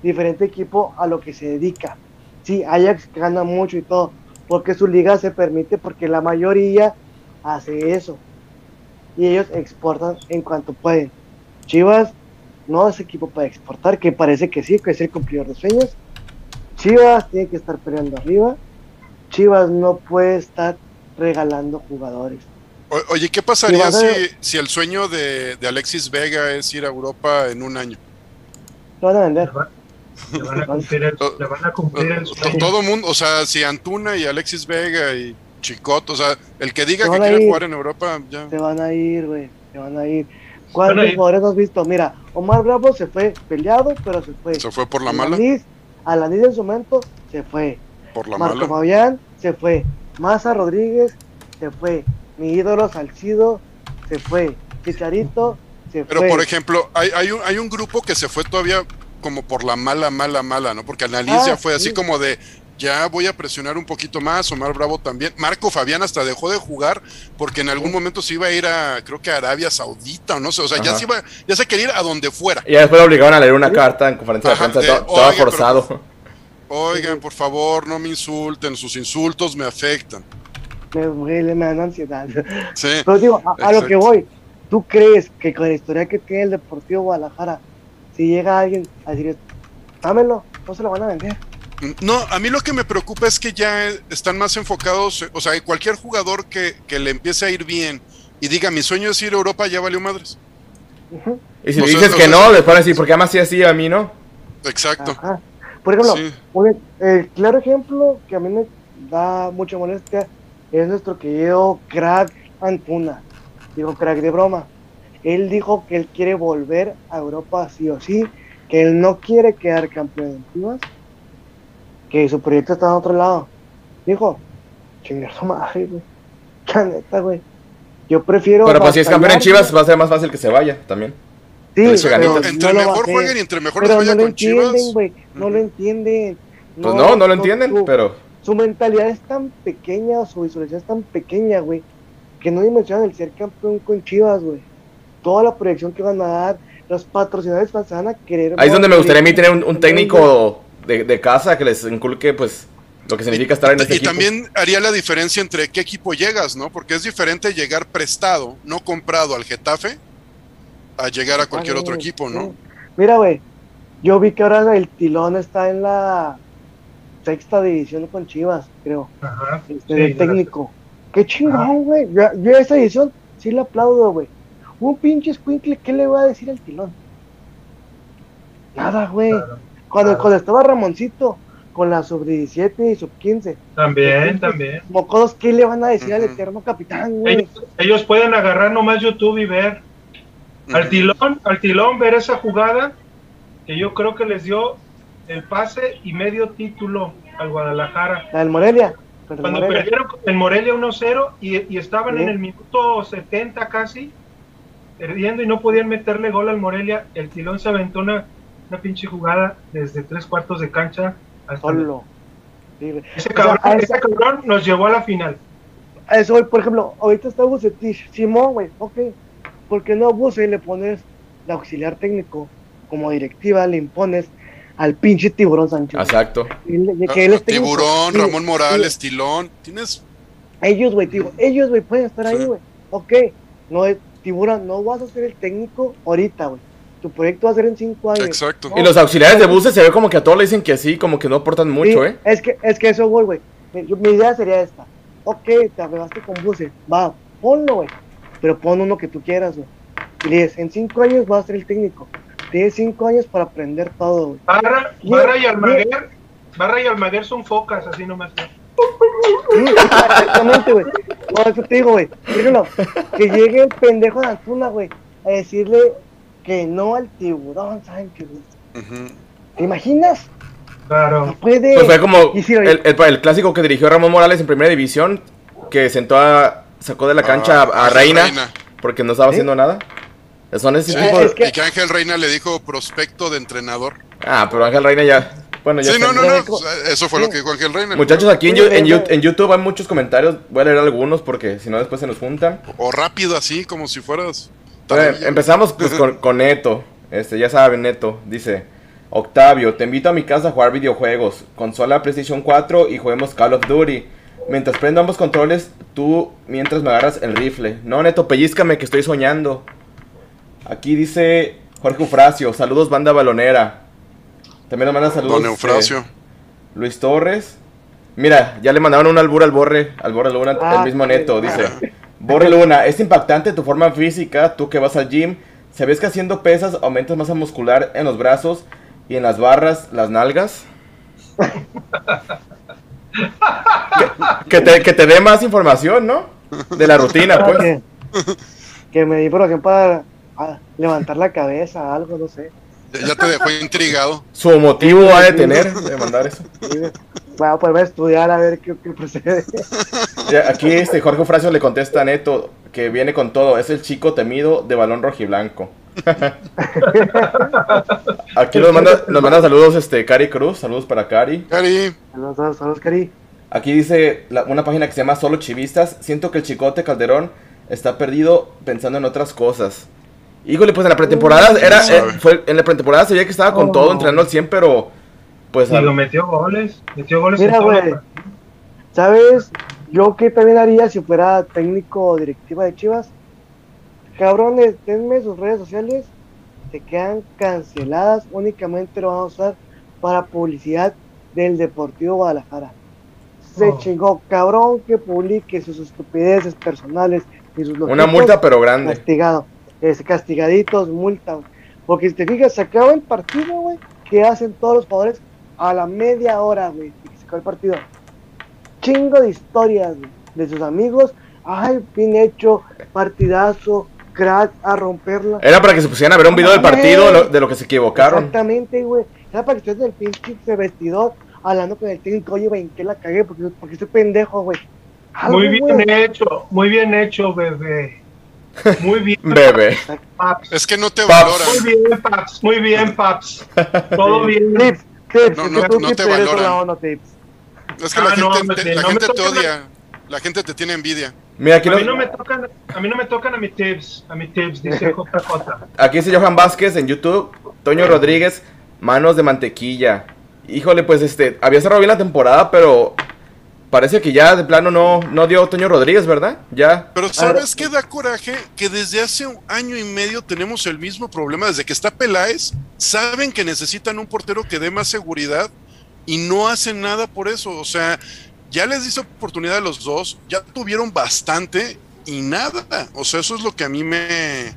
diferente equipo a lo que se dedica. Sí, Ajax gana mucho y todo, porque su liga se permite, porque la mayoría hace eso. Y ellos exportan en cuanto pueden. Chivas no es equipo para exportar, que parece que sí, que es el cumplidor de sueños. Chivas tiene que estar peleando arriba. Chivas no puede estar regalando jugadores oye, ¿qué pasaría si, si, el sueño de, Alexis Vega es ir a Europa en un año? Lo van a vender. Le van a cumplir el, le van a cumplir el sueño. Todo mundo, o sea, si Antuna y Alexis Vega y Chicot, o sea, el que diga que quiere jugar en Europa, ya. Se van a ir, güey, se van a ir. ¿Cuántos jugadores has visto? Mira, Omar Bravo se fue peleado, pero se fue. Se fue por la mala. Alanis en su momento se fue. Por la Marco mala. Fabián se fue. Maza Rodríguez se fue mi ídolo Salcido se fue, Chicharito se fue. Pero por ejemplo, hay, hay, un, hay un grupo que se fue todavía como por la mala, mala, mala, ¿no? Porque Analicia ah, fue así como de, ya voy a presionar un poquito más, Omar Bravo también. Marco Fabián hasta dejó de jugar porque en algún momento se iba a ir a, creo que a Arabia Saudita o no sé, o sea, ya se iba, ya se quería ir a donde fuera. Y después lo obligaron a leer una carta en conferencia de prensa, todo, forzado. oigan, por favor, no me insulten, sus insultos me afectan. Me duele, me dan ansiedad. Sí, Pero digo, a, lo que voy, ¿tú crees que con la historia que tiene el Deportivo Guadalajara, si llega alguien a decir, dámelo, no se lo van a vender? No, a mí lo que me preocupa es que ya están más enfocados, o sea, cualquier jugador que, le empiece a ir bien y diga mi sueño es ir a Europa, ya valió madres. Y si dices que no, después decir, porque además sí así a mí no. Exacto. Por ejemplo, el claro ejemplo que a mí me da mucha molestia es nuestro querido crack Antuna. Digo crack de broma. Él dijo que él quiere volver a Europa sí o sí, que él no quiere quedar campeón en Chivas que su proyecto está en otro lado. Dijo, chingar su madre, güey. La neta, güey. Yo prefiero. Pero pues si es campeón en Chivas, va a ser más fácil que se vaya también. Sí, pero entre mejor jueguen y entre mejor pero no lo entienden, güey. No lo entienden. pues no, no lo entienden, pero. Su mentalidad es tan pequeña, su visualización es tan pequeña, güey, que no dimensionan el ser campeón con Chivas, güey. Toda la proyección que van a dar, los patrocinadores van a querer. Ahí es donde me gustaría a mí tener un técnico de, casa que les inculque pues lo que significa estar en este y también haría la diferencia entre qué equipo llegas, ¿no? Porque es diferente llegar prestado, no comprado al Getafe, a llegar a cualquier otro equipo, ¿no? Mira, güey, yo vi que ahora el Tilón está en la sexta división con Chivas, creo. Ajá. Este, el técnico. Qué chingón, güey. Yo, esa edición sí le aplaudo, güey. Un pinche squinkle, ¿qué le va a decir al Tilón? Nada, güey. Cuando, cuando estaba Ramoncito con la sub 17 y sub 15. También, también. Mocodos, ¿qué le van a decir al eterno capitán, güey? Ellos, pueden agarrar nomás YouTube y ver. Al tilón, al tilón, ver esa jugada que yo creo que les dio el pase y medio título al Guadalajara. La del Morelia. Cuando perdieron en Morelia 1-0 y, y, estaban en el minuto 70 casi, perdiendo y no podían meterle gol al Morelia, el tilón se aventó una una pinche jugada desde tres cuartos de cancha hasta. Solo. Ese, cabrón, nos llevó a la final. A eso, por ejemplo, ahorita está Bucetich. Simón, güey, ok. ¿Por qué no Buce le pones de auxiliar técnico como directiva, le impones al pinche tiburón Sánchez? Exacto. tiburón, Ramón Morales, Tilón. Tienes. Ellos, güey, digo, ellos, güey, pueden estar ahí, güey. Ok, no es tiburón, no vas a ser el técnico ahorita, güey tu proyecto va a ser en cinco años. Exacto. y los auxiliares de buses se ve como que a todos le dicen que sí, como que no aportan mucho, ¿eh? Es que, es que eso, güey, güey. Mi, idea sería esta. Ok, te arreglaste con buses, va, ponlo, güey. Pero pon uno que tú quieras, güey. Y le dices, en cinco años vas a ser el técnico. Tienes cinco años para aprender todo, güey. Barra, Barra y Almaguer, Barra y Almaguer son focas, así nomás. exactamente, güey. No, eso te digo, güey. que llegue el pendejo de Antuna, güey, a decirle que no al tiburón Sánchez. ¿Te imaginas? Claro. puede. Pues fue como el, clásico que dirigió Ramón Morales en primera división, que sentó a, sacó de la cancha a, ah, Reina, porque no estaba haciendo nada. Son ese tipo de... Y que Ángel Reina le dijo prospecto de entrenador. Ah, pero Ángel Reina ya. Bueno, ya sí, no, no, no. Eso fue lo que dijo Ángel Reina. Muchachos, aquí en, en, YouTube hay muchos comentarios. Voy a leer algunos porque si no, después se nos juntan. O rápido, así, como si fueras empezamos pues, con, Neto. Este, ya saben, Neto. Dice: Octavio, te invito a mi casa a jugar videojuegos. Consola PlayStation 4 y juguemos Call of Duty. Mientras prendo ambos controles, tú mientras me agarras el rifle. No, Neto, pellizcame que estoy soñando. Aquí dice Jorge Eufrasio. Saludos, banda balonera. También nos manda saludos. Don Eufrasio. Luis Torres. Mira, ya le mandaron un albur al borre, al borre el ah, mismo Neto, dice. Borre Luna, es impactante tu forma física, tú que vas al gym. ¿Sabes que haciendo pesas aumentas masa muscular en los brazos y en las barras, las nalgas? que, te, que te dé más información, ¿no? De la rutina, pues. Que, me di por ejemplo para levantar la cabeza, algo, no sé. Ya te dejó intrigado. Su motivo ha de tener de mandar eso. Voy a poder estudiar a ver qué, procede. Aquí este Jorge Fracio le contesta a Neto que viene con todo. Es el chico temido de balón rojiblanco. Aquí nos manda, nos manda saludos este Cari Cruz, saludos para Cari. Cari. Saludos, saludos, Cari. Aquí dice una página que se llama Solo Chivistas. Siento que el chicote Calderón está perdido pensando en otras cosas. Híjole, pues en la pretemporada era, eh, fue, en la pretemporada se veía que estaba con todo entrenando al 100, pero pues... Y lo metió goles, metió goles Mira, güey, ¿sabes? Yo qué también haría si fuera técnico o directiva de Chivas. Cabrones, denme sus redes sociales, se quedan canceladas, únicamente lo vamos a usar para publicidad del Deportivo Guadalajara. Se oh. chingó, cabrón, que publique sus estupideces personales y sus Una multa pero grande. Castigado es, castigaditos, multa. Porque si te fijas, se acaba el partido, güey. ¿Qué hacen todos los jugadores a la media hora, güey? Se acaba el partido. Chingo de historias, de sus amigos. Ay, bien hecho, partidazo, crack, a romperla. Era para que se pusieran a ver un video del partido de lo que se equivocaron. Exactamente, güey. Era para que estés el pinche vestidor hablando con el técnico. Oye, güey, ¿en qué la cagué? Porque, porque estoy pendejo, güey. Muy bien hecho, muy bien hecho, bebé. Muy bien. Bebé. Es que no te valoran. Muy bien, Paps. Muy bien, Paps. Todo bien. Tips. No, no, no te valoran. Es que la ah, gente, te, la gente te odia. La gente te tiene envidia. Mira, aquí a, mí no me tocan, a mí no me tocan a mis tips, a mis tips, dice JJ. Aquí dice Johan Vázquez en YouTube, Toño Rodríguez, manos de mantequilla. Híjole, pues este, había cerrado bien la temporada, pero parece que ya de plano no, no dio Toño Rodríguez, ¿verdad? Ya. Pero ¿sabes qué da coraje? Que desde hace un año y medio tenemos el mismo problema. Desde que está Peláez, saben que necesitan un portero que dé más seguridad y no hacen nada por eso. O sea, ya les dice oportunidad a los dos, ya tuvieron bastante y nada. O sea, eso es lo que a mí me,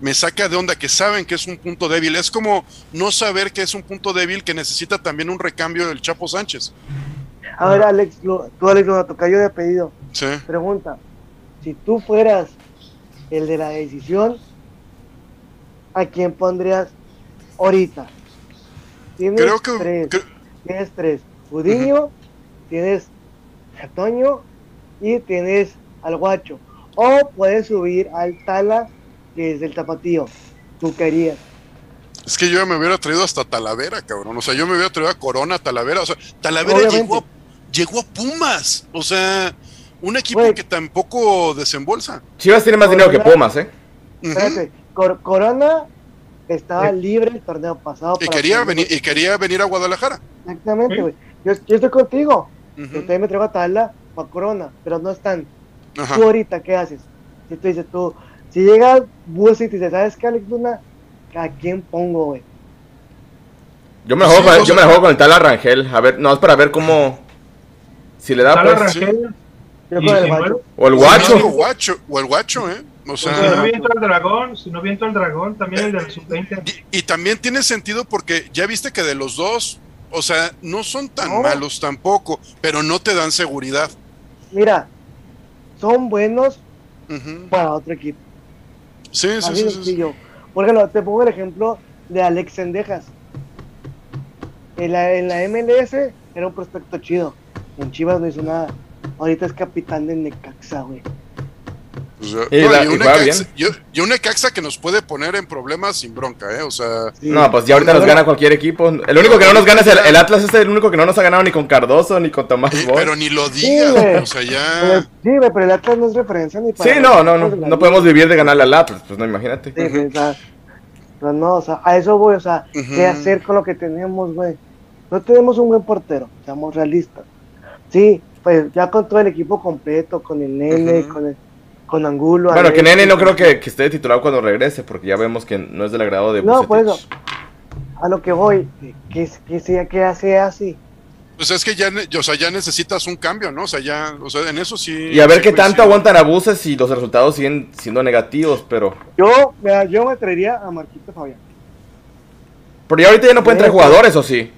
me saca de onda, que saben que es un punto débil. Es como no saber que es un punto débil que necesita también un recambio del Chapo Sánchez. A ver, Alex, tú, Alex, lo toca de pedido. Sí. Pregunta: si tú fueras el de la decisión, ¿a quién pondrías ahorita? Tienes Creo que, tres. Tienes tres: Udiño, tienes Jatoño y tienes al Guacho. O puedes subir al Tala, que es del Tapatío. Tú querías. Es que yo me hubiera traído hasta Talavera, cabrón. O sea, yo me hubiera traído a Corona, Talavera. O sea, Talavera llegó llegó a Pumas. O sea, un equipo que tampoco desembolsa. Chivas tiene más dinero que Pumas, ¿eh? Espérate, Corona estaba libre el torneo pasado. Y quería, venir, y quería venir a Guadalajara. Exactamente, güey. Yo, estoy contigo. Yo también me traigo a Tala para Corona, pero no están. Tú ahorita, ¿qué haces? Si tú dices tú, si llega Bus y te dice, ¿sabes qué, Alex Luna? ¿A quién pongo, güey? Yo me juego, con, yo me juego con el Tala Rangel. A ver, no, es para ver cómo, si le da pues. o el guacho. O, guacho. o el guacho, ¿eh? O sea, si no viento el dragón, si no viento el dragón, también el del sub-20. Y, también tiene sentido porque ya viste que de los dos, o sea, no son tan malos tampoco, pero no te dan seguridad. Mira, son buenos para otro equipo. Sí, sí, sí, sí, Por ejemplo, te pongo el ejemplo de Alex Sendejas. En la, en la MLS era un prospecto chido en Chivas no hizo nada. Ahorita es capitán de Necaxa, güey. Pues y, un Necaxa, que nos puede poner en problemas sin bronca, ¿eh? O sea. No, pues ya ahorita nos gana cualquier equipo. El único que no nos gana es el, Atlas, es el único que no nos ha ganado ni con Cardoso ni con Tomás Pero ni lo digas, o sea, ya. Sí, pero el Atlas no es referencia ni para. Sí, no, no, no. No podemos vivir de ganarle al Atlas, pues no, imagínate. Sí, o sea, pues no, o sea, a eso voy, o sea, ¿qué hacer con lo que tenemos, güey? No tenemos un buen portero, seamos realistas. Sí, pues ya con todo el equipo completo, con el Nene, con el, con Angulo. Bueno, que Nene no creo que, que, esté titulado cuando regrese, porque ya vemos que no es del agrado de No, por eso, a lo que voy, que, que sea que hace así. Pues es que ya, o sea, ya necesitas un cambio, ¿no? O sea, ya, o sea, en eso sí. Y a ver qué tanto aguantan abuses y los resultados siguen siendo negativos, pero. Yo, yo me traería a Marquito Fabián. Pero ya ahorita ya no pueden traer jugadores, ¿o sí?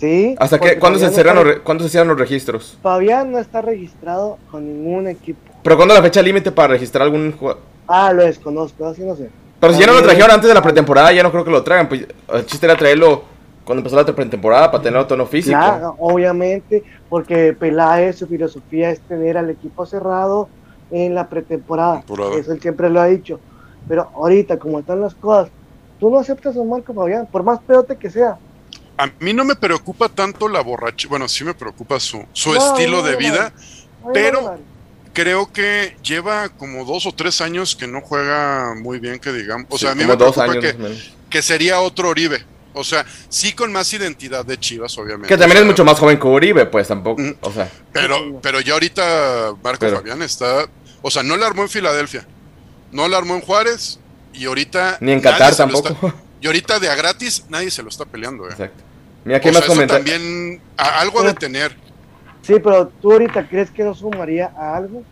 Sí. ¿Hasta que, ¿cuándo, se cierran los, ¿Cuándo se cierran los registros? Fabián no está registrado con ningún equipo. ¿Pero cuándo la fecha límite para registrar algún jugador? Ah, lo desconozco, así no sé. Pero si ya no lo trajeron antes de la pretemporada, ya no creo que lo traigan. Pues el chiste era traerlo cuando empezó la pretemporada para tener tono físico. Claro, obviamente, porque Peláez, su filosofía es tener al equipo cerrado en la pretemporada. Eso él siempre lo ha dicho. Pero ahorita, como están las cosas, tú no aceptas a Marco Fabián, por más peote que sea. A mí no me preocupa tanto la borracha, bueno, sí me preocupa su, su estilo de vida, pero creo que lleva como dos o tres años que no juega muy bien, que digamos. O sea, a mí me preocupa que, que, sería otro Oribe. O sea, sí con más identidad de Chivas, obviamente. Que también es mucho más joven que Uribe, pues tampoco. O sea. Pero, pero ya ahorita Marco Fabián está. O sea, no la armó en Filadelfia. No la armó en Juárez. Y ahorita. Ni en Qatar tampoco. y ahorita de a gratis nadie se lo está peleando. ¿eh? Exacto. Mira, ¿qué más También algo de tener. Sí, pero tú ahorita crees que no sumaría a algo.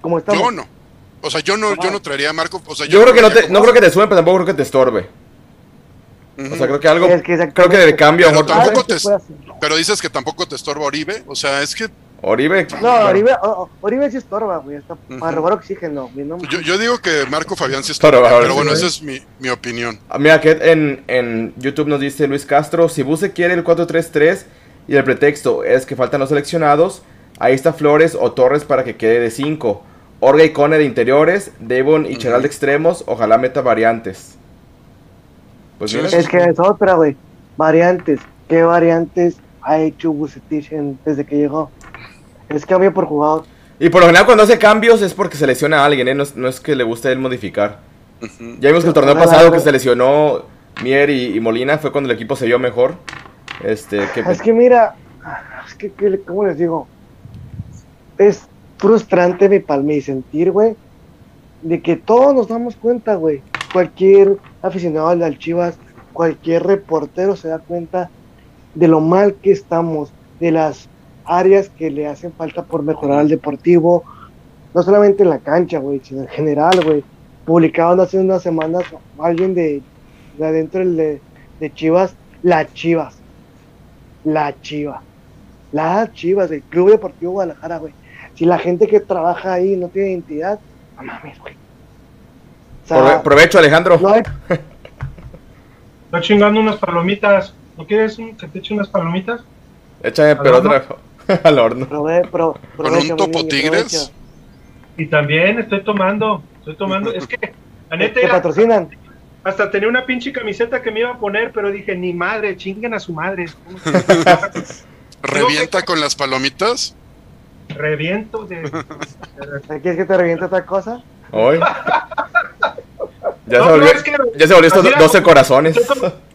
Como estamos. Yo no. O sea, yo no, yo no traería a Marco. O sea, yo, creo que no, te, no creo que te sume, pero tampoco creo que te estorbe. O sea, creo que algo. creo que de cambio. Pero, tampoco te, pero dices que tampoco te estorba Oribe. O sea, es que. Oribe. No, Oribe, Oribe sí estorba, güey. Está para robar oxígeno, yo, yo, digo que Marco Fabián sí estorba. pero bueno, esa es mi, mi opinión. Ah, mira, que en, en YouTube nos dice Luis Castro: si Buse quiere el 4-3-3 y el pretexto es que faltan los seleccionados, ahí está Flores o Torres para que quede de 5. Orga y Cone de interiores, Devon y Cheral de extremos, ojalá meta variantes. Pues es que es otra, güey. Variantes. ¿Qué variantes ha hecho Bucetich desde que llegó? Es cambio por jugador. Y por lo general cuando hace cambios es porque se lesiona a alguien, ¿eh? no, es, que le guste él modificar. Ya vimos que el torneo pasado que se lesionó Mier y, Molina fue cuando el equipo se vio mejor. Este, Es que mira, es que, ¿cómo les digo? Es frustrante mi palme y sentir, güey, de que todos nos damos cuenta, güey, cualquier aficionado al Chivas, cualquier reportero se da cuenta de lo mal que estamos, de las áreas que le hacen falta por mejorar al deportivo, no solamente en la cancha, güey, sino en general, güey. Publicaban hace unas semanas alguien de, de adentro de, de Chivas, la Chivas, la Chivas, la Chivas, el Club Deportivo Guadalajara, güey. Si la gente que trabaja ahí no tiene identidad, no mames, güey provecho, Alejandro. Estoy chingando unas palomitas. ¿No quieres que te eche unas palomitas? Échame, pero otra al horno. ¿Con un topo tigres? Y también estoy tomando. Estoy tomando. es que, la neta. patrocinan? Hasta tenía una pinche camiseta que me iba a poner, pero dije, ni madre, chinguen a su madre. ¿Revienta con las palomitas? Reviento. De... ¿Quieres que te reviente otra cosa? Hoy. Ya, se volvió, ya se volvió estos 12 corazones.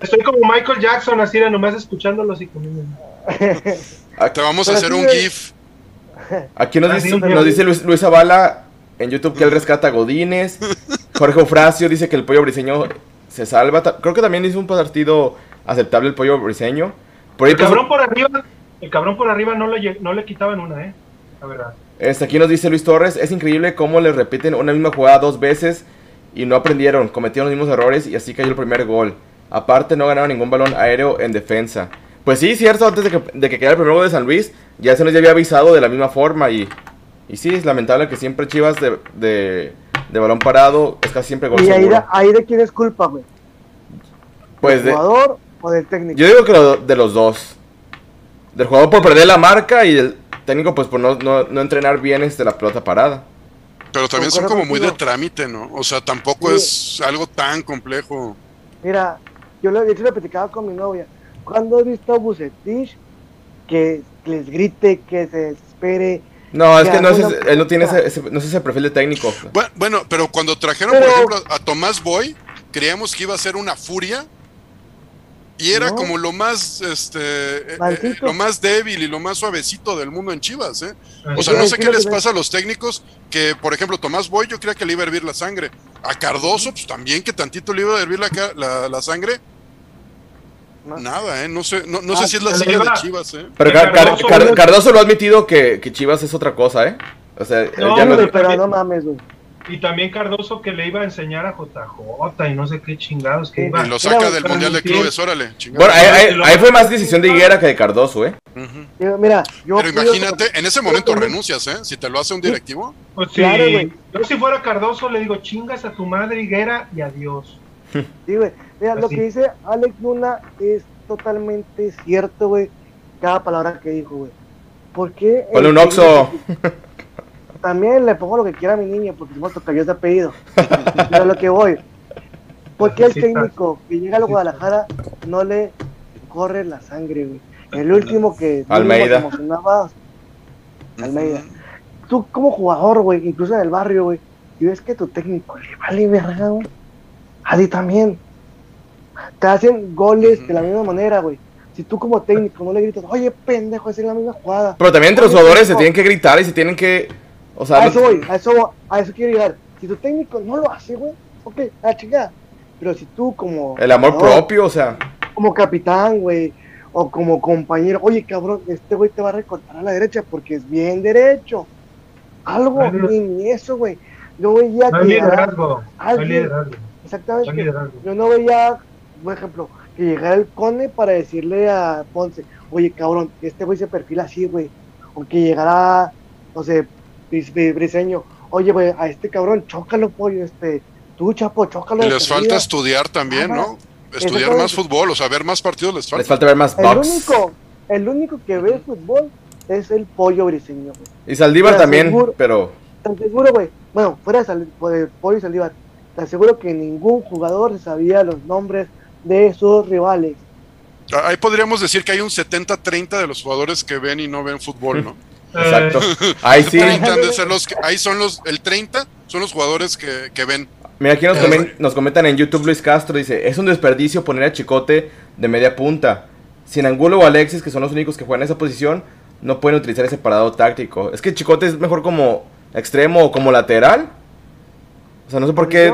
Estoy como, Michael Jackson, así de nomás escuchándolos y comiendo. Te vamos a hacer un GIF. Aquí nos dice, nos dice Luis, Luis Zavala en YouTube que él rescata a Godines. Jorge Ofracio dice que el pollo briseño se salva. Creo que también hizo un partido aceptable el pollo briseño. Por el, cabrón por arriba, el cabrón por arriba no le, no le quitaban una, eh. La verdad. Este, aquí nos dice Luis Torres, es increíble cómo le repiten una misma jugada dos veces y no aprendieron, cometieron los mismos errores y así cayó el primer gol. Aparte no ganaron ningún balón aéreo en defensa. Pues sí, cierto, antes de que, de que quedara el primer gol de San Luis, ya se nos había avisado de la misma forma y, y sí, es lamentable que siempre Chivas de, de, balón parado es casi siempre gol ¿Y ahí de, ahí de quién es culpa, güey? Pues ¿Del jugador o del técnico? Yo digo que de los dos. Del jugador por perder la marca y el técnico pues por no, no, no entrenar bien este, la pelota parada. Pero también son como muy de trámite, ¿no? O sea, tampoco es algo tan complejo. Mira, yo lo, he hecho lo platicaba con mi novia. ¿Cuándo he visto a Bucetich que les grite, que se espere? No, es que no es, él no tiene ese, no es ese perfil de técnico. Bueno, pero cuando trajeron, por ejemplo, a Tomás Boy, creíamos que iba a ser una furia y era como lo más, este, eh, eh, lo más débil y lo más suavecito del mundo en Chivas, ¿eh? O sea, no sé qué les pasa a los técnicos que, por ejemplo, Tomás Boy yo creía que le iba a hervir la sangre. A Cardoso, pues también que tantito le iba a hervir la, la, sangre. Nada, ¿eh? No sé, no, no sé ah, si es la silla de Chivas, ¿eh? Pero Cardoso, lo ha admitido que, que, Chivas es otra cosa, ¿eh? O sea, no, ya no... pero no mames, güey. Y también Cardoso que le iba a enseñar a JJ y no sé qué chingados que iba. Y lo saca del Mundial de Clubes, órale. Bueno, ahí, fue más decisión de Higuera que de Cardoso, ¿eh? Mira, yo Pero imagínate, en ese momento renuncias, ¿eh? Si te lo hace un directivo. Pues sí, claro, güey. Yo si fuera Cardoso le digo chingas a tu madre Higuera y adiós. Sí, güey. Mira, lo que dice Alex Luna es totalmente cierto, güey. Cada palabra que dijo, güey. ¿Por qué? Ponle un oxo. también le pongo lo que quiera a mi niña, porque si me tocaría ese apellido. Pero lo que voy. Porque el técnico que llega a Guadalajara no le corre la sangre, güey. El último que Almeida. emocionaba, Almeida. Tú como jugador, güey, incluso en el barrio, güey, y ves que tu técnico le vale verga, güey. A ti también. Te hacen goles de la misma manera, güey. Si tú como técnico no le gritas, oye, pendejo, es la misma jugada. Pero también entre los jugadores se tienen que gritar y se tienen que... O sea, a eso voy, a eso, a eso quiero llegar. Si tu técnico no lo hace, güey, ok, a chingada. Pero si tú como... El amor propio, o sea... Como capitán, güey, o como compañero, oye, cabrón, este güey te va a recortar a la derecha porque es bien derecho. Algo, ni eso, güey. Yo veía no que... Liderazgo, alguien, exactamente. yo no veía, por ejemplo, que llegara el Cone para decirle a Ponce, oye, cabrón, este güey se perfila así, güey. O que llegara, no sé, Briseño, oye, güey, a este cabrón, chócalo, pollo, este, tú, chapo, chócalo. Y les falta estudiar también, ¿no? Estudiar más fútbol, o sea, ver más partidos les falta. Les falta ver más box. El único, el único que ve fútbol es el pollo briseño, güey. Y Saldívar también, pero... Te seguro, güey, bueno, fuera de, pollo y Saldívar, te aseguro que ningún jugador sabía los nombres de sus rivales. Ahí podríamos decir que hay un 70-30 de los jugadores que ven y no ven fútbol, ¿no? Exacto. Ahí sí. ahí son los, el 30 son los jugadores que, que ven. Mira, aquí nos, nos, comentan en YouTube Luis Castro, dice, es un desperdicio poner a Chicote de media punta. Sin Angulo o Alexis, que son los únicos que juegan en esa posición, no pueden utilizar ese parado táctico. Es que Chicote es mejor como extremo o como lateral. O sea, no sé por qué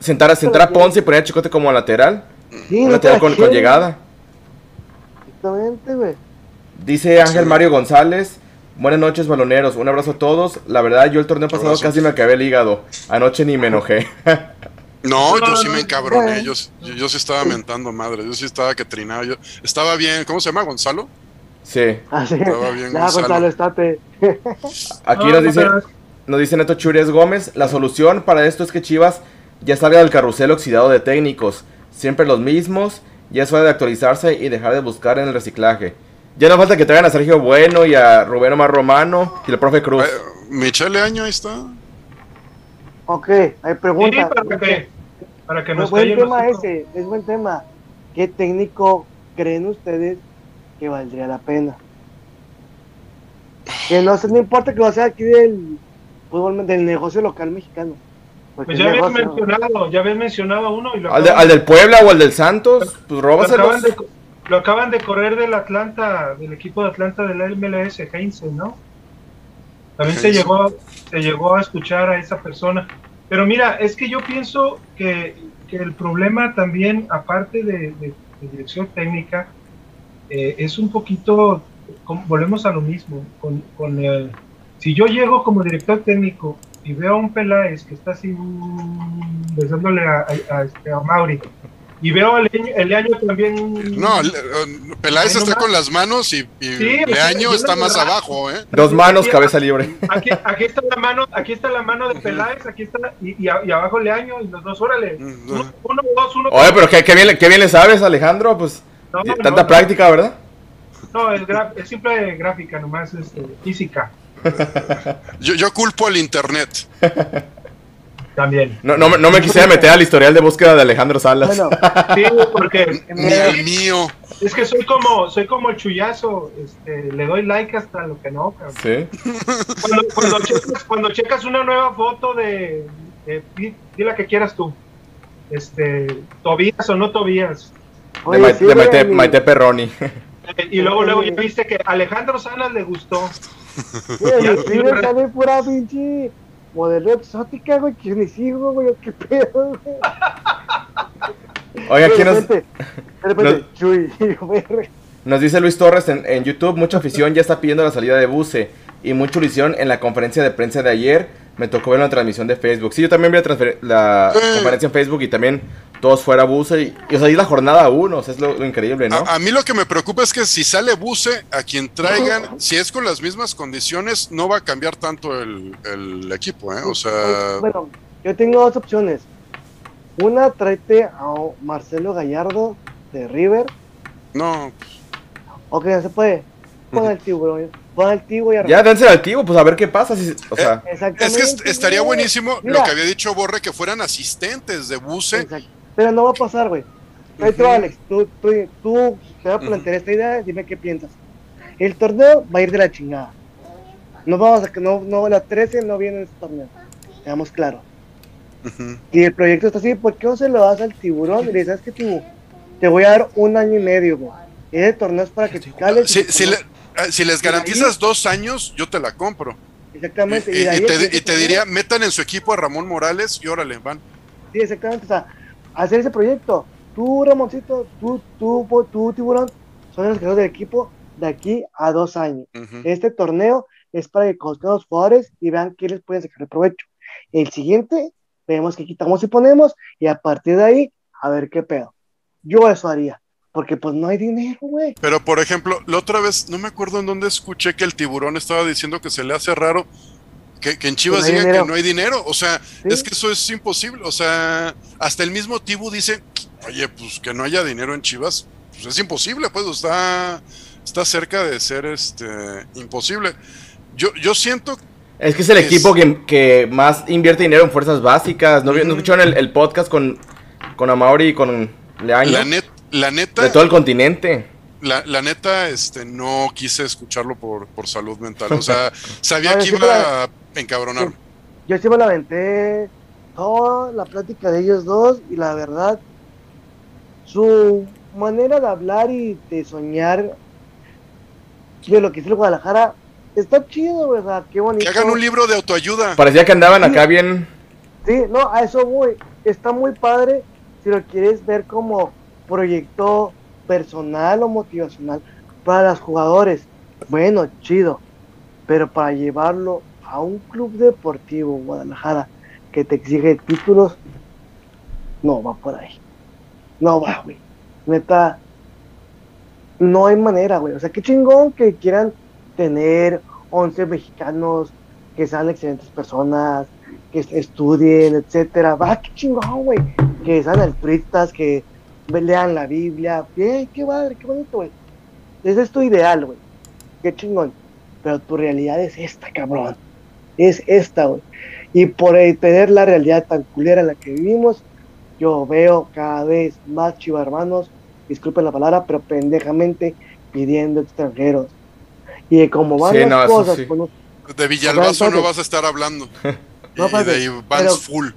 sentar, a, sentar a Ponce y poner a Chicote como lateral. Sí, lateral con, con, llegada. Exactamente, güey. Dice Ángel Mario González, Buenas noches, baloneros. Un abrazo a todos. La verdad, yo el torneo pasado casi me acabé el hígado. Anoche ni me enojé. No, yo sí me encabroné. Yo, yo, sí estaba mentando madre. Yo sí estaba que trinaba. Yo estaba bien. ¿Cómo se llama? ¿Gonzalo? Sí. Ah, Estaba bien, ya, Gonzalo. estate. Aquí nos dice, nos dice Neto Churias Gómez. La solución para esto es que Chivas ya salga del carrusel oxidado de técnicos. Siempre los mismos. Ya es hora de actualizarse y dejar de buscar en el reciclaje. Ya no falta que traigan a Sergio Bueno y a Rubén Omar Romano y el profe Cruz. Eh, Michele Año ahí está. Ok, hay preguntas. para que, para que nos es buen tema ese, es buen tema. ¿Qué técnico creen ustedes que valdría la pena? Que no, no importa que lo sea aquí del fútbol, del negocio local mexicano. Pues ya habías mencionado, ya habías mencionado uno y lo ¿Al, ¿Al, del Puebla o al del Santos? Pues róbaselos. Lo acaban de correr del Atlanta, del equipo de Atlanta del MLS, Heinze, ¿no? También se llegó, se llegó a escuchar a esa persona. Pero mira, es que yo pienso que, el problema también, aparte de, dirección técnica, eh, es un poquito, volvemos a lo mismo, con, con el, si yo llego como director técnico y veo a un Peláez que está así besándole a, a, a, este, a Mauri, y veo a Leaño también. No, Peláez está con las manos y, Leaño está más abajo, ¿eh? Dos manos, cabeza libre. Aquí, aquí, está la mano, aquí está la mano de Peláez, aquí está y, y, abajo Leaño y los dos, órale. Mm, uno, uno dos, uno. Oye, pero qué, qué, bien, qué bien le sabes, Alejandro, pues tanta práctica, ¿verdad? No, es, es simple gráfica, nomás es este, física. Yo, yo culpo al internet. También. No, no, no, me quisiera meter al historial de búsqueda de Alejandro Salas. Bueno, sí, porque. Mío. Es que soy como, soy como el chullazo. Este, le doy like hasta lo que no, cabrón. Sí. Cuando, cuando, checas, cuando checas una nueva foto de. de di la que quieras tú. Este, Tobías o no Tobías. de, Maite, Maite, Perroni. Y luego, luego ya viste que Alejandro Salas le gustó. Sí, y sale pura pinche modelo exótica, güey, que ni sigo, güey, qué pedo, güey. Oiga, ¿quién nos... nos... dice Luis Torres en, en, YouTube, mucha afición ya está pidiendo la salida de Buse y mucha ilusión en la conferencia de prensa de ayer. Me tocó ver la transmisión de Facebook. Sí, yo también vi la, la conferencia en Facebook y también todos fuera Buse. Y, y o sea, ahí la jornada uno, o sea, es lo, increíble, ¿no? A, mí lo que me preocupa es que si sale Buse, a quien traigan, si es con las mismas condiciones, no va a cambiar tanto el, el equipo, ¿eh? O sea. Bueno, yo tengo dos opciones. Una, tráete a Marcelo Gallardo de River. No. Ok, se puede. Pon el tiburón. Pon tiburón y arranca. Ya, dense al tiburón, pues a ver qué pasa. Si, o sea. es que estaría buenísimo lo que había dicho Borre, que fueran asistentes de Buse Pero no va a pasar, güey. Uh Alex, tú, tú, tú te vas a plantear esta idea, dime qué piensas. El torneo va a ir de la chingada. No vamos a que no, no, la 13 no viene en este torneo. Seamos claros. Y el proyecto está así, ¿por qué no se lo das al tiburón? Y le dices, ¿sabes qué, tiburón? Te voy a dar un año y medio, güey. Ese torneo es para que te cales. Si, ah, si, les garantizas dos años, yo te la compro. Exactamente. Y, te, diría, metan en su equipo a Ramón Morales y órale, van. Sí, exactamente. O sea, hacer ese proyecto. Tú, Ramoncito, tú, tú, tú, tiburón, son los creadores del equipo de aquí a dos años. Este torneo es para que conozcan los jugadores y vean qué les pueden sacar de provecho. El siguiente, vemos que quitamos y ponemos, y a partir de ahí, a ver qué pedo. Yo eso haría, porque pues no hay dinero, güey. Pero por ejemplo, la otra vez, no me acuerdo en dónde escuché que el tiburón estaba diciendo que se le hace raro que, en Chivas digan que no hay dinero. O sea, es que eso es imposible. O sea, hasta el mismo Tibu dice, oye, pues que no haya dinero en Chivas, pues es imposible, pues está, está cerca de ser este imposible. Yo, yo siento es que es el equipo que, más invierte dinero en fuerzas básicas. ¿No, ¿no escucharon el, el, podcast con, con Amauri y con Leaño? La, net, la neta. De todo el continente. La, la, neta, este, no quise escucharlo por, por salud mental. O sea, sabía que iba a encabronar. Yo sí me la aventé toda la plática de ellos dos y la verdad, su manera de hablar y de soñar de lo que es el Guadalajara está chido, ¿verdad? Qué bonito. Que hagan un libro de autoayuda. Parecía que andaban acá bien. Sí, no, a eso voy. Está muy padre si lo quieres ver como proyecto personal o motivacional para los jugadores. Bueno, chido. Pero para llevarlo a un club deportivo, Guadalajara, que te exige títulos, no va por ahí. No va, güey. Neta, no hay manera, güey. O sea, qué chingón que quieran tener 11 mexicanos que sean excelentes personas, que estudien, etcétera. Va, qué chingón, güey. Que sean altruistas, que lean la Biblia. Bien, qué padre, qué bonito, güey. Ese es tu ideal, güey. Qué chingón. Pero tu realidad es esta, cabrón. Es esta, güey. Y por tener la realidad tan culera en la que vivimos, yo veo cada vez más chivarmanos, disculpen la palabra, pero pendejamente pidiendo extranjeros. Y como van las cosas. De Villalbazo no vas a estar hablando. no, y de pero, full.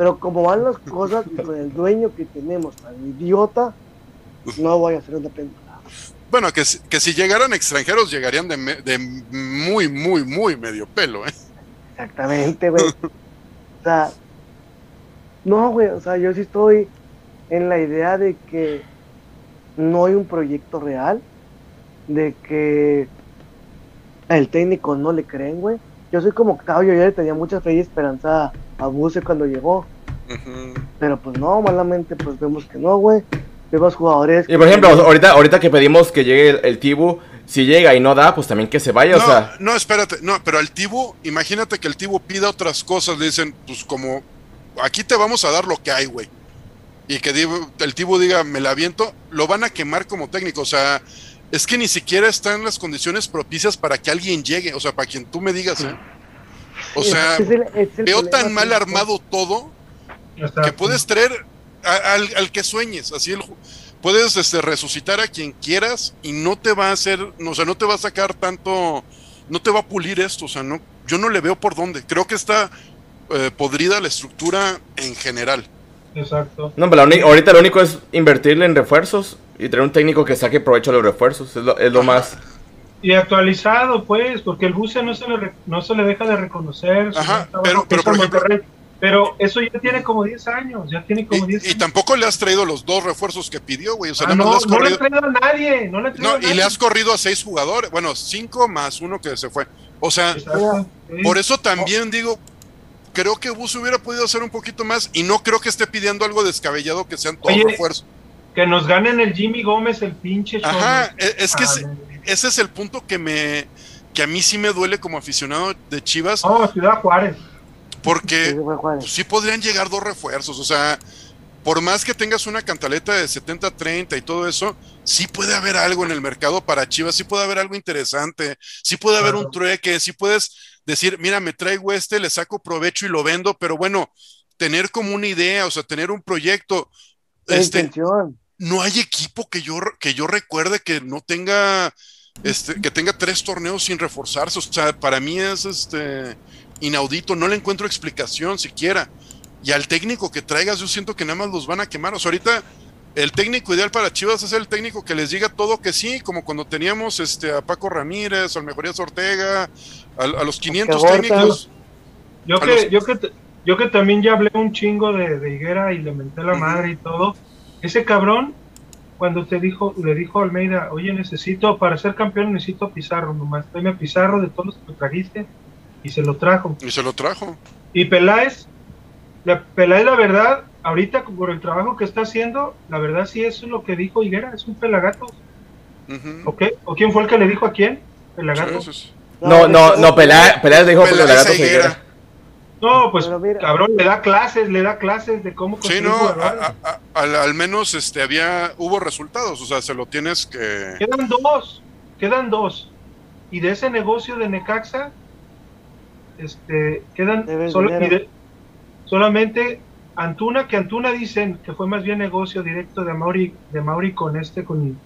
Pero como van las cosas con el dueño que tenemos, tan idiota, no voy a hacer una pendejada. Bueno, que, que si llegaran extranjeros, llegarían de, de muy, muy, muy medio pelo, ¿eh? Exactamente, güey. o sea, no, güey, o sea, yo sí estoy en la idea de que no hay un proyecto real, de que el técnico no le creen, güey. Yo soy como Octavio, yo le tenía mucha fe y esperanza a Buse cuando llegó. Pero pues no, malamente pues vemos que no, güey. Vemos jugadores. Y por ejemplo, ahorita, ahorita que pedimos que llegue el, Tibu, si llega y no da, pues también que se vaya, no, o sea. No, espérate, no, pero al Tibu, imagínate que el Tibu pida otras cosas, le dicen, pues como, aquí te vamos a dar lo que hay, güey. Y que el Tibu diga, me la aviento, lo van a quemar como técnico, o sea, es que ni siquiera están las condiciones propicias para que alguien llegue, o sea, para quien tú me digas, ¿eh? O sea, veo tan mal armado todo que puedes traer al, que sueñes, así el, puedes este, resucitar a quien quieras y no te va a hacer, o sea, no te va a sacar tanto, no te va a pulir esto, o sea, no, yo no le veo por dónde. Creo que está eh, podrida la estructura en general. Exacto. No, pero ahorita lo único es invertirle en refuerzos y tener un técnico que saque provecho de los refuerzos. Es lo, es lo más. Y actualizado, pues, porque el Buce no se le, no se le deja de reconocer. Ajá, pero, pero, por ejemplo, pero eso ya tiene como 10 años, ya tiene como 10 y, y, tampoco le has traído los dos refuerzos que pidió, güey. O sea, ah, no, le has corrido... no le traído a nadie, no le no, Y le has corrido a seis jugadores, bueno, cinco más uno que se fue. O sea, por eso también digo, creo que Bus hubiera podido hacer un poquito más y no creo que esté pidiendo algo descabellado que sean todos refuerzos. Que nos ganen el Jimmy Gómez, el pinche. Ajá, e, es, que ese, es el punto que me que a mí sí me duele como aficionado de Chivas. Oh, Ciudad Juárez. Porque pues, sí podrían llegar dos refuerzos, o sea, por más que tengas una cantaleta de 70-30 y todo eso, sí puede haber algo en el mercado para Chivas, sí puede haber algo interesante, sí puede haber un trueque, sí puedes decir, mira, me traigo este, le saco provecho y lo vendo, pero bueno, tener como una idea, o sea, tener un proyecto. Este, no hay equipo que yo, que yo recuerde que no tenga, este, que tenga tres torneos sin reforzarse. O sea, para mí es este inaudito, no le encuentro explicación siquiera. Y al técnico que traigas, yo siento que nada más los van a quemar. O sea, ahorita el técnico ideal para Chivas es el técnico que les diga todo que sí, como cuando teníamos este, a Paco Ramírez, al Mejorías Ortega, a, los 500 técnicos. Yo que, yo, que, yo que también ya hablé un chingo de, Higuera y le menté la madre y todo. Ese cabrón, cuando te dijo, le dijo a Almeida, oye, necesito, para ser campeón necesito a Pizarro, nomás tráeme a Pizarro de todos los que trajiste, y se lo trajo. Y se lo trajo. Y Peláez, la, Peláez, la verdad, ahorita por el trabajo que está haciendo, la verdad sí eso es lo que dijo Higuera, es un pelagato. ¿O quién fue el que le dijo a quién? Pelagato. No, no, no, Peláez, dijo pelagato Higuera. No, pues cabrón, le da clases, le da clases de cómo Sí, no, al, menos este había hubo resultados, o sea, se lo tienes que Quedan dos, quedan dos. Y de ese negocio de Necaxa este quedan solamente Antuna, que Antuna dicen que fue más bien negocio directo de Mauri, de Mauri con este, con,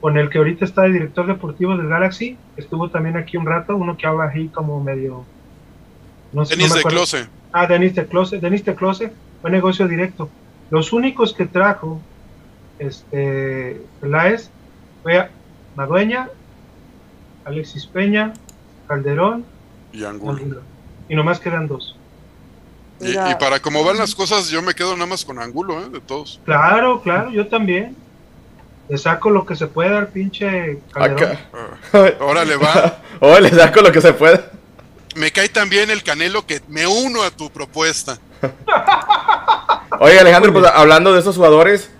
con el que ahorita está de director deportivo del Galaxy, estuvo también aquí un rato, uno que habla ahí como medio... No sé, Denis de Close. Ah, Denis de Close, Denis de Close fue negocio directo. Los únicos que trajo este Peláez fue a Madueña, Alexis Peña, Calderón y Angulo. Y nomás quedan dos. Y, para cómo van las cosas, yo me quedo nada más con Angulo, ¿eh? De todos. Claro, claro, yo también. Le saco lo que se pueda al pinche Acá. Ah, órale, va. oh, le saco lo que se pueda. Me cae también el canelo que me uno a tu propuesta. Oye, Alejandro, pues hablando de esos jugadores,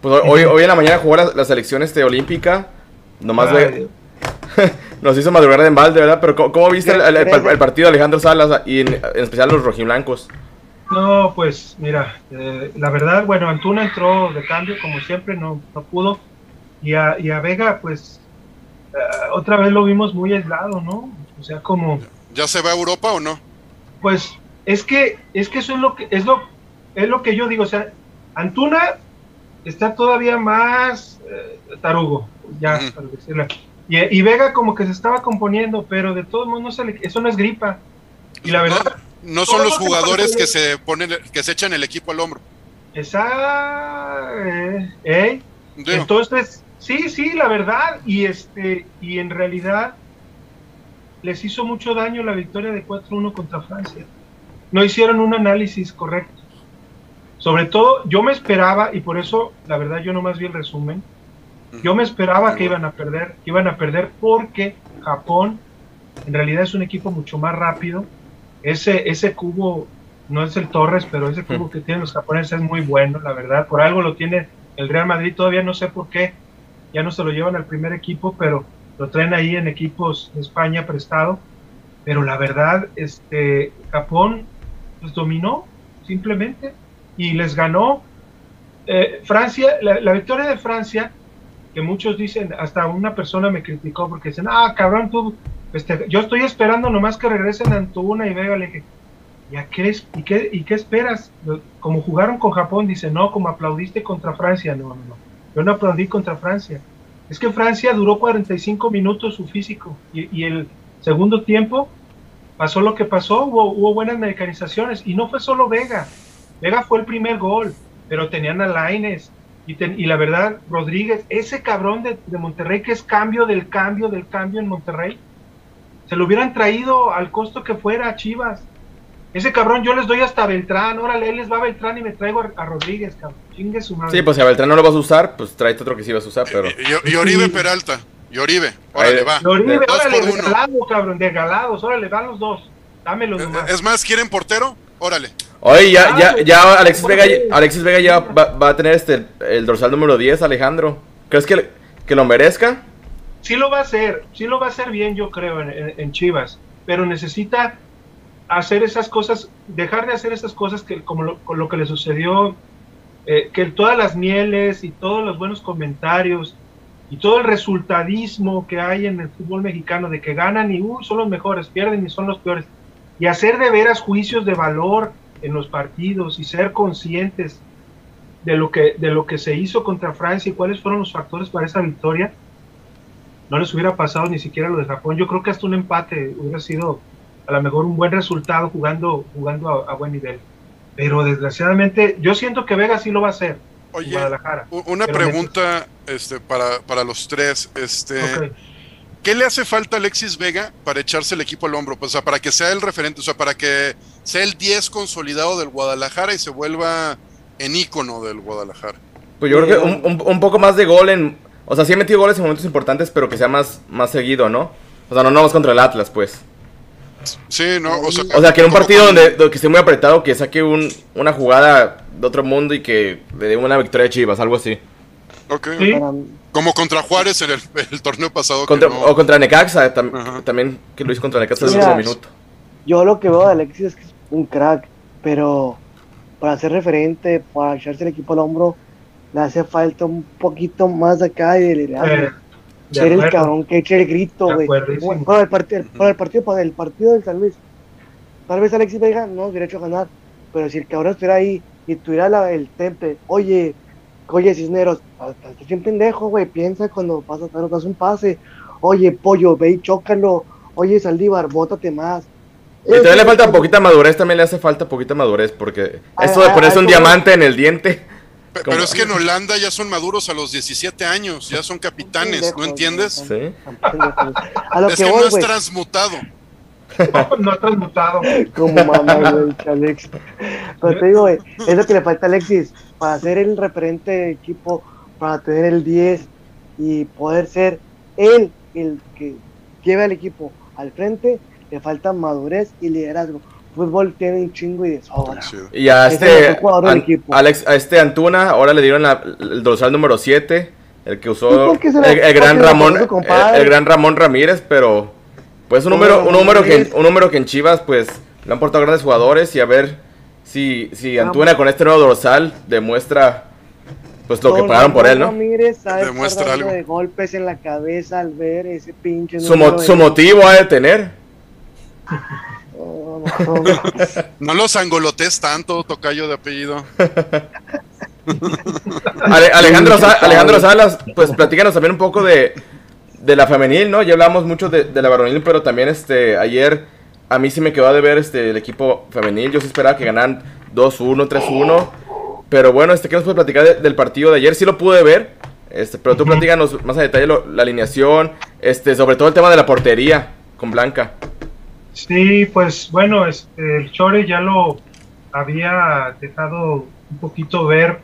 pues hoy, hoy en la mañana jugó la, selección este, olímpica. Nomás ve, nos hizo madrugar de embalde, ¿verdad? Pero ¿cómo, viste el, partido de Alejandro Salas y en, especial los rojiblancos? No, pues mira, eh, la verdad, bueno, Antuna entró de cambio como siempre, no, no pudo. Y a, y a Vega, pues eh, otra vez lo vimos muy aislado, ¿no? O sea, como... ¿Ya se va a Europa o no? Pues es que, es que eso es lo que, es lo, es lo que yo digo, o sea, Antuna está todavía más eh, tarugo, ya, para decirlo. Y, Vega como que se estaba componiendo, pero de todos modos no se eso no es gripa. Y la verdad... No, son los jugadores que se ponen, que se echan el equipo al hombro. Esa... Eh, ¿eh? Entonces, sí, sí, la verdad. Y, este, y en realidad les hizo mucho daño la victoria de 4-1 contra Francia. No hicieron un análisis correcto. Sobre todo, yo me esperaba, y por eso, la verdad, yo nomás vi el resumen, yo me esperaba que iban a perder, que iban a perder porque Japón en realidad es un equipo mucho más rápido. Ese, ese cubo no es el Torres, pero ese cubo que tienen los japoneses es muy bueno, la verdad. Por algo lo tiene el Real Madrid, todavía no sé por qué. Ya no se lo llevan al primer equipo, pero lo traen ahí en equipos de España prestado. Pero la verdad, este Japón los dominó simplemente y les ganó. Eh, Francia, la victoria de Francia que muchos dicen, hasta una persona me criticó porque dicen, ah, cabrón, tú, este, yo estoy esperando nomás que regresen a Antuna y Vega, le dije, ¿ya qué, y, qué, ¿y qué esperas? Como jugaron con Japón, dice, no, como aplaudiste contra Francia, no, no, no, yo no aplaudí contra Francia. Es que Francia duró 45 minutos su físico y, el segundo tiempo pasó lo que pasó, hubo, hubo buenas mecanizaciones y no fue solo Vega, Vega fue el primer gol, pero tenían a Laines, y, la verdad, Rodríguez, ese cabrón de, Monterrey, que es cambio del cambio del cambio en Monterrey, se lo hubieran traído al costo que fuera a Chivas. Ese cabrón yo les doy hasta Beltrán, órale, él les va a Beltrán y me traigo a, Rodríguez, cabrón. Chingue su madre. Sí, pues si a Beltrán no lo vas a usar, pues tráete otro que sí vas a usar, pero... Y, Oribe Peralta, y Oribe, órale, va. Y Oribe, órale, de galado, cabrón, de galados, órale, van los dos. Dámelos nomás. Es más, ¿quieren portero? Órale. Oye, ya, ya, ya Alexis Vega, Alexis Vega ya va, a tener este el dorsal número 10, Alejandro. ¿Crees que, que lo merezca? Sí lo va a hacer, sí lo va a hacer bien, yo creo, en, Chivas. Pero necesita hacer esas cosas, dejar de hacer esas cosas que como lo, que le sucedió, eh, que todas las mieles y todos los buenos comentarios y todo el resultadismo que hay en el fútbol mexicano de que ganan y uh, son los mejores, pierden y son los peores. Y hacer de veras juicios de valor en los partidos y ser conscientes de lo que de lo que se hizo contra Francia y cuáles fueron los factores para esa victoria, no les hubiera pasado ni siquiera lo de Japón. Yo creo que hasta un empate hubiera sido a lo mejor un buen resultado jugando jugando a, buen nivel. Pero desgraciadamente yo siento que Vega sí lo va a hacer. Oye, Guadalajara, una pregunta este, para, para los tres. Este, ¿Qué le hace falta a Alexis Vega para echarse el equipo al hombro? Pues, o sea, para que sea el referente, o sea, para que sea el 10 consolidado del Guadalajara y se vuelva en ícono del Guadalajara. Pues yo creo que un, un, poco más de gol en... O sea, sí ha metido goles en momentos importantes, pero que sea más, más seguido, ¿no? O sea, no, no vamos contra el Atlas, pues. Sí, no, o sea... O sea, que en un partido donde, que esté muy apretado, que saque un, una jugada de otro mundo y que le dé una victoria de Chivas, algo así. Ok. Como contra Juárez en el, torneo pasado. O contra Necaxa, también que lo hizo contra Necaxa en el último minuto. Yo lo que veo de Alexis es que es un crack, pero para ser referente, para echarse el equipo al hombro, le hace falta un poquito más de acá y de liderazgo. Eh, ser el cabrón que eche el grito, güey. Para el, partido, para el partido, para el partido del San Luis. Tal vez Alexis Vega no derecho a ganar, pero si el cabrón estuviera ahí y tuviera el temple, oye, oye Cisneros, estás bien pendejo, güey, piensa cuando pasas, das un pase, oye, pollo, ve y chócalo, oye, Saldívar, bótate más, y todavía le falta poquita madurez, también le hace falta poquita madurez, porque esto de ponerse un diamante en el diente. Pero, es que en Holanda ya son maduros a los 17 años, ya son capitanes, ¿no entiendes? Sí. es que, no has transmutado. no ha transmutado. Como mamá, güey, Alex. Pero te digo, es lo que le falta a Alexis para ser el referente de equipo, para tener el 10 y poder ser él el que lleve al equipo al frente le falta madurez y liderazgo. Fútbol tiene un chingo y de sobra. Y a este, Alex, a este Antuna, ahora le dieron el dorsal número 7, el que usó el, gran Ramón, el, gran Ramón Ramírez, pero pues un número, un número que un número que en Chivas pues le han portado grandes jugadores y a ver si, si Antuna con este nuevo dorsal demuestra pues lo que pagaron por él, ¿no? Demuestra algo. de golpes en la cabeza al ver ese pinche su, su motivo ha de tener no los angolotes tanto, tocayo de apellido. Alejandro, Alejandro Salas, pues platícanos también un poco de, la femenil, ¿no? Ya hablamos mucho de, la varonil, pero también este ayer a mí sí me quedó de ver este el equipo femenil. Yo sí esperaba que ganaran 2-1, 3-1. Pero bueno, este, ¿qué nos puedes platicar del partido de ayer? Sí lo pude ver, este, pero tú platícanos más a detalle la alineación, este, sobre todo el tema de la portería con Blanca. Sí, pues bueno, este, el Chore ya lo había dejado un poquito ver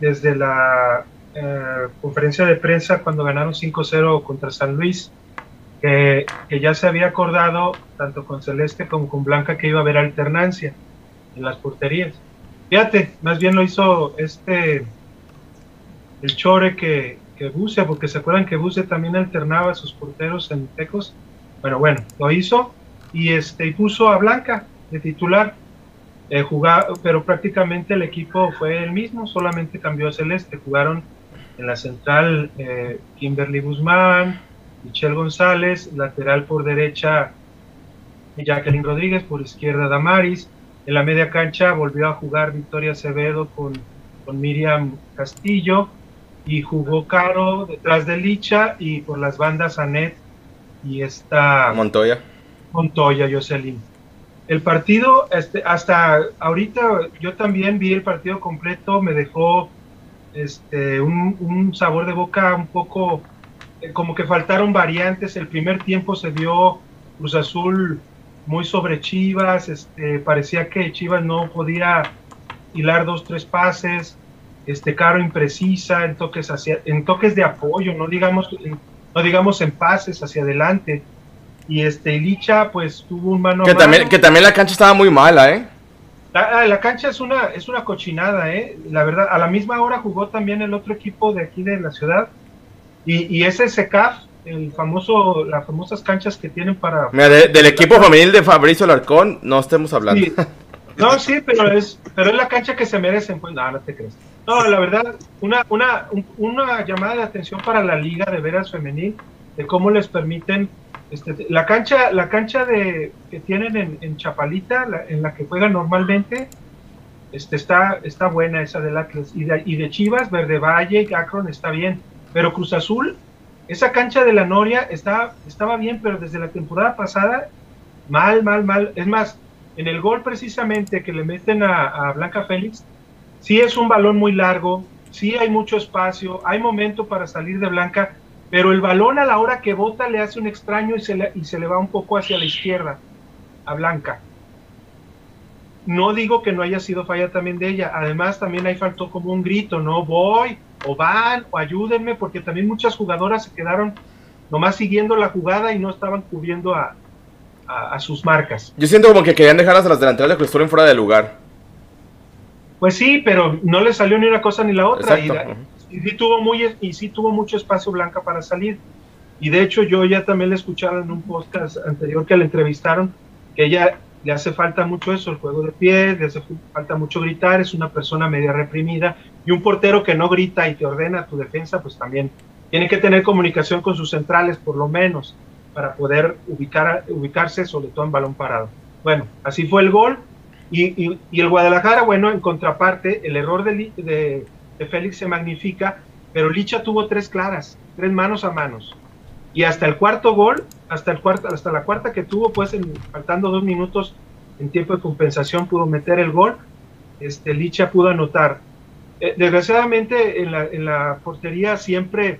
desde la eh, conferencia de prensa cuando ganaron 5-0 contra San Luis, que, ya se había acordado tanto con Celeste como con Blanca que iba a haber alternancia en las porterías. Fíjate, más bien lo hizo este el Chore que, que Buse, porque se acuerdan que Buse también alternaba a sus porteros en Tecos. Bueno, bueno, lo hizo y este y puso a Blanca de titular. Eh, pero prácticamente el equipo fue el mismo, solamente cambió a Celeste. Jugaron en la central eh, Kimberly Guzmán, Michelle González, lateral por derecha Jacqueline Rodríguez, por izquierda Damaris. En la media cancha volvió a jugar Victoria Acevedo con, con Miriam Castillo y jugó Caro detrás de Licha y por las bandas Anet y esta Montoya Montoya, Jocelyn. El partido, este, hasta ahorita yo también vi el partido completo, me dejó este, un, sabor de boca un poco, eh, como que faltaron variantes. El primer tiempo se vio Cruz Azul muy sobre Chivas, este, parecía que Chivas no podía hilar dos, tres pases, este Caro imprecisa en toques hacia, en toques de apoyo, no digamos, no digamos en pases hacia adelante y este Licha pues tuvo un mano que también que también la cancha estaba muy mala eh la, la, cancha es una es una cochinada eh la verdad a la misma hora jugó también el otro equipo de aquí de la ciudad y, y ese SECAF el famoso las famosas canchas que tienen para Mira, del equipo femenil de Fabricio Larcón no estemos hablando. No sí pero es pero es la cancha que se merecen pues no no te crees no la verdad una una una llamada de atención para la liga de veras femenil de cómo les permiten este, la cancha, la cancha de, que tienen en, Chapalita, en la que juegan normalmente, este, está, está buena esa del Atlas. Y de, y de Chivas, Verde Valle, Akron está bien. Pero Cruz Azul, esa cancha de la Noria está, estaba bien, pero desde la temporada pasada, mal, mal, mal. Es más, en el gol precisamente que le meten a, Blanca Félix, sí es un balón muy largo, sí hay mucho espacio, hay momento para salir de Blanca, pero el balón a la hora que bota le hace un extraño y se le, y se le va un poco hacia la izquierda a Blanca. No digo que no haya sido falla también de ella, además también ahí faltó como un grito, no voy, o van, o ayúdenme, porque también muchas jugadoras se quedaron nomás siguiendo la jugada y no estaban cubriendo a, a, sus marcas. Yo siento como que querían dejar a las delanteras de en fuera de lugar. Pues sí, pero no le salió ni una cosa ni la otra. Y, sí tuvo muy, y sí tuvo mucho espacio Blanca para salir. Y de hecho yo ya también le escuchaba en un podcast anterior que le entrevistaron, que ella le hace falta mucho eso, el juego de pie, le hace falta mucho gritar, es una persona media reprimida y un portero que no grita y te ordena tu defensa, pues también tiene que tener comunicación con sus centrales por lo menos para poder ubicar, ubicarse sobre todo en balón parado. Bueno, así fue el gol y, el Guadalajara, bueno, en contraparte, el error de, Félix se magnifica, pero Licha tuvo tres claras, tres manos a manos. Y hasta el cuarto gol, hasta, el cuarto, hasta la cuarta que tuvo, pues faltando dos minutos en tiempo de compensación, pudo meter el gol. Este, Licha pudo anotar. Eh, desgraciadamente en la, en la portería siempre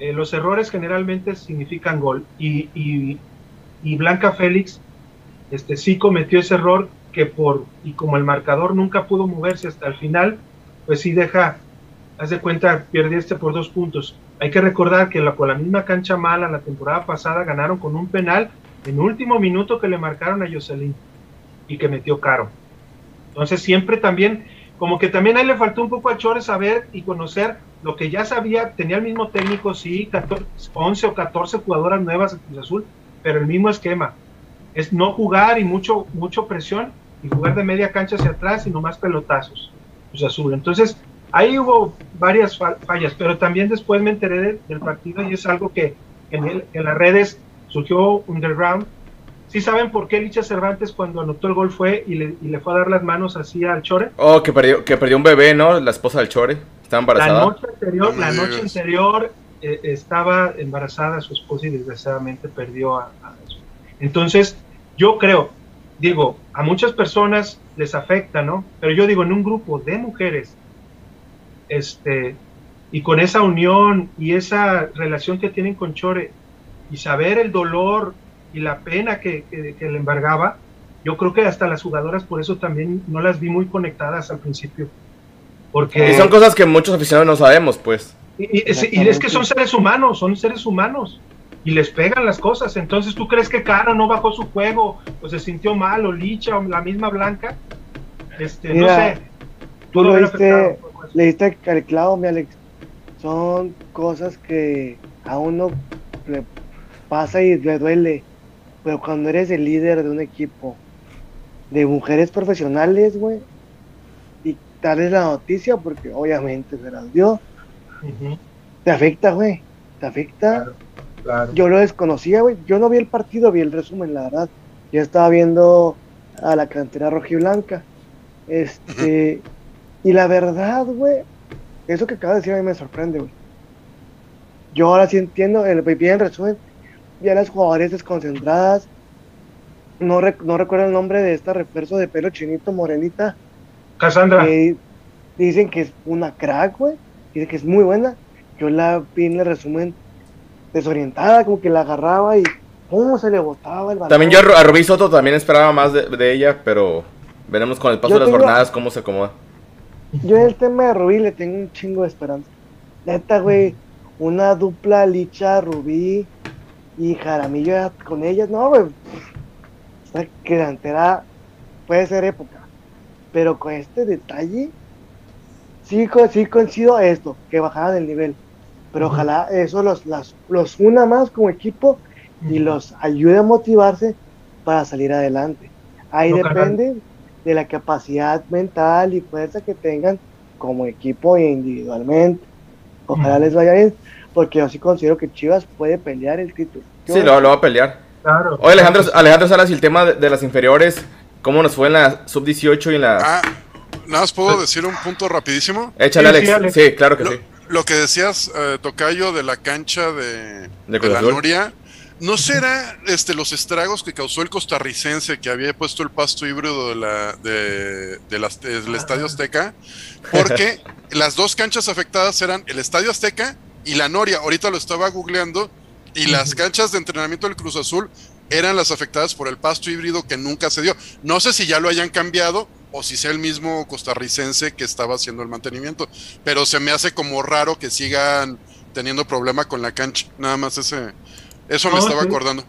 eh, los errores generalmente significan gol y, y, Blanca Félix este, sí cometió ese error que por, y como el marcador nunca pudo moverse hasta el final, pues sí deja, haz de cuenta, este por dos puntos. Hay que recordar que con la misma cancha mala la temporada pasada ganaron con un penal en último minuto que le marcaron a Jocelyn y que metió caro. Entonces siempre también, como que también ahí le faltó un poco a Chores saber y conocer lo que ya sabía, tenía el mismo técnico, sí, 14, 11 o 14 jugadoras nuevas en Cruz Azul, pero el mismo esquema. Es no jugar y mucho, mucho presión y jugar de media cancha hacia atrás y nomás pelotazos. Cruz Azul. Entonces, ahí hubo varias fallas, pero también después me enteré del partido y es algo que en, en las redes surgió underground. ¿Sí saben por qué Licha Cervantes cuando anotó el gol fue y le, y le fue a dar las manos así al Chore? Oh, que perdió, que perdió un bebé, ¿no? La esposa del Chore. La noche anterior, la noche anterior eh, estaba embarazada su esposa y desgraciadamente perdió a, Entonces, yo creo, digo, a muchas personas les afecta, ¿no? Pero yo digo, en un grupo de mujeres, este, y con esa unión y esa relación que tienen con Chore, y saber el dolor y la pena que, que le embargaba, yo creo que hasta las jugadoras por eso también no las vi muy conectadas al principio. Porque... Y son cosas que muchos aficionados no sabemos, pues. Y, es que son seres humanos, son seres humanos. Y les pegan las cosas. Entonces, ¿tú crees que Caro no bajó su juego? O se sintió mal, o Licha, o la misma Blanca. Este, no sé. Tú lo viste, le diste el clavo, mi Alex. Son cosas que a uno le pasa y le duele. Pero cuando eres el líder de un equipo de mujeres profesionales, güey, darles la noticia porque obviamente se las dio. Te afecta, güey. Te afecta. Yo lo desconocía, güey. Yo no vi el partido, vi el resumen, la verdad. Yo estaba viendo a la cantera rojiblanca. Este. Y la verdad, güey. Eso que acaba de decir a mí me sorprende, güey. Yo ahora sí entiendo, el, vi el resumen. Ya las jugadoras desconcentradas. No, no recuerdo el nombre de esta refuerzo de pelo chinito, morenita Cassandra. dicen que es una crack, güey. Dicen que es muy buena. Yo la vi en el resumen desorientada, como que la agarraba y cómo se le botaba el balón. También yo a Rubí Soto también esperaba más de, ella, pero veremos con el paso de las jornadas cómo se acomoda. Yo en el tema de Rubí le tengo un chingo de esperanza. Neta, güey, una dupla Licha, Rubí y Jaramillo con ellas, no, güey. Esta delantera puede ser época. Pero con este detalle, sí, sí coincido esto, que bajaran el nivel. Pero ojalá eso los, los una más como equipo y los ayude a motivarse para salir adelante. Ahí depende de la capacidad mental y fuerza que tengan como equipo e individualmente. Ojalá les vaya bien, porque yo sí considero que Chivas puede pelear el título. sí, lo, va a pelear. Claro. Oye, Alejandro, Alejandro Salas, y el tema de las inferiores, ¿Cómo nos fue en la sub-18 y en la...? Ah, nada más puedo decir un punto rapidísimo. Échale, Alex. Sí, claro que sí. Lo que decías, eh, Tocayo, de la cancha de, de, la Noria, ¿no será este, los estragos que causó el costarricense que había puesto el pasto híbrido de la, de, del Estadio Azteca? Porque las dos canchas afectadas eran el Estadio Azteca y la Noria. Ahorita lo estaba googleando y las canchas de entrenamiento del Cruz Azul eran las afectadas por el pasto híbrido que nunca se dio. No sé si ya lo hayan cambiado o si sea el mismo costarricense que estaba haciendo el mantenimiento, pero se me hace como raro que sigan teniendo problema con la cancha. Nada más ese, eso me estaba acordando.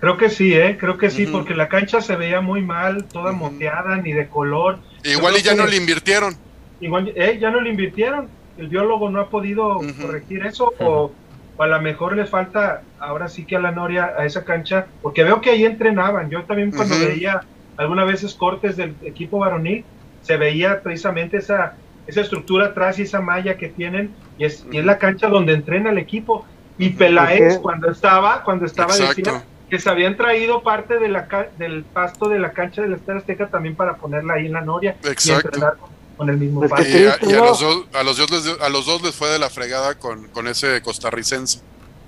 Creo que sí, ¿eh? Creo que sí, porque la cancha se veía muy mal, toda monteada, ni de color. Igual y ya no le invirtieron. Igual, eh, ya no le invirtieron. El biólogo no ha podido corregir eso, o, a lo mejor les falta ahora sí que a la Noria, a esa cancha, porque veo que ahí entrenaban. Yo también cuando veía algunas veces cortes del equipo varonil, se veía precisamente esa, esa estructura atrás y esa malla que tienen, y es, y es la cancha donde entrena el equipo. Y Peláez, cuando estaba, cuando estaba decía que se habían traído parte de la, del pasto de la cancha del Estadio Azteca también para ponerla ahí en la Noria y entrenar con, el mismo pues pasto. Y, a, los dos, a, los dos les, a los dos les fue de la fregada con, con ese costarricense.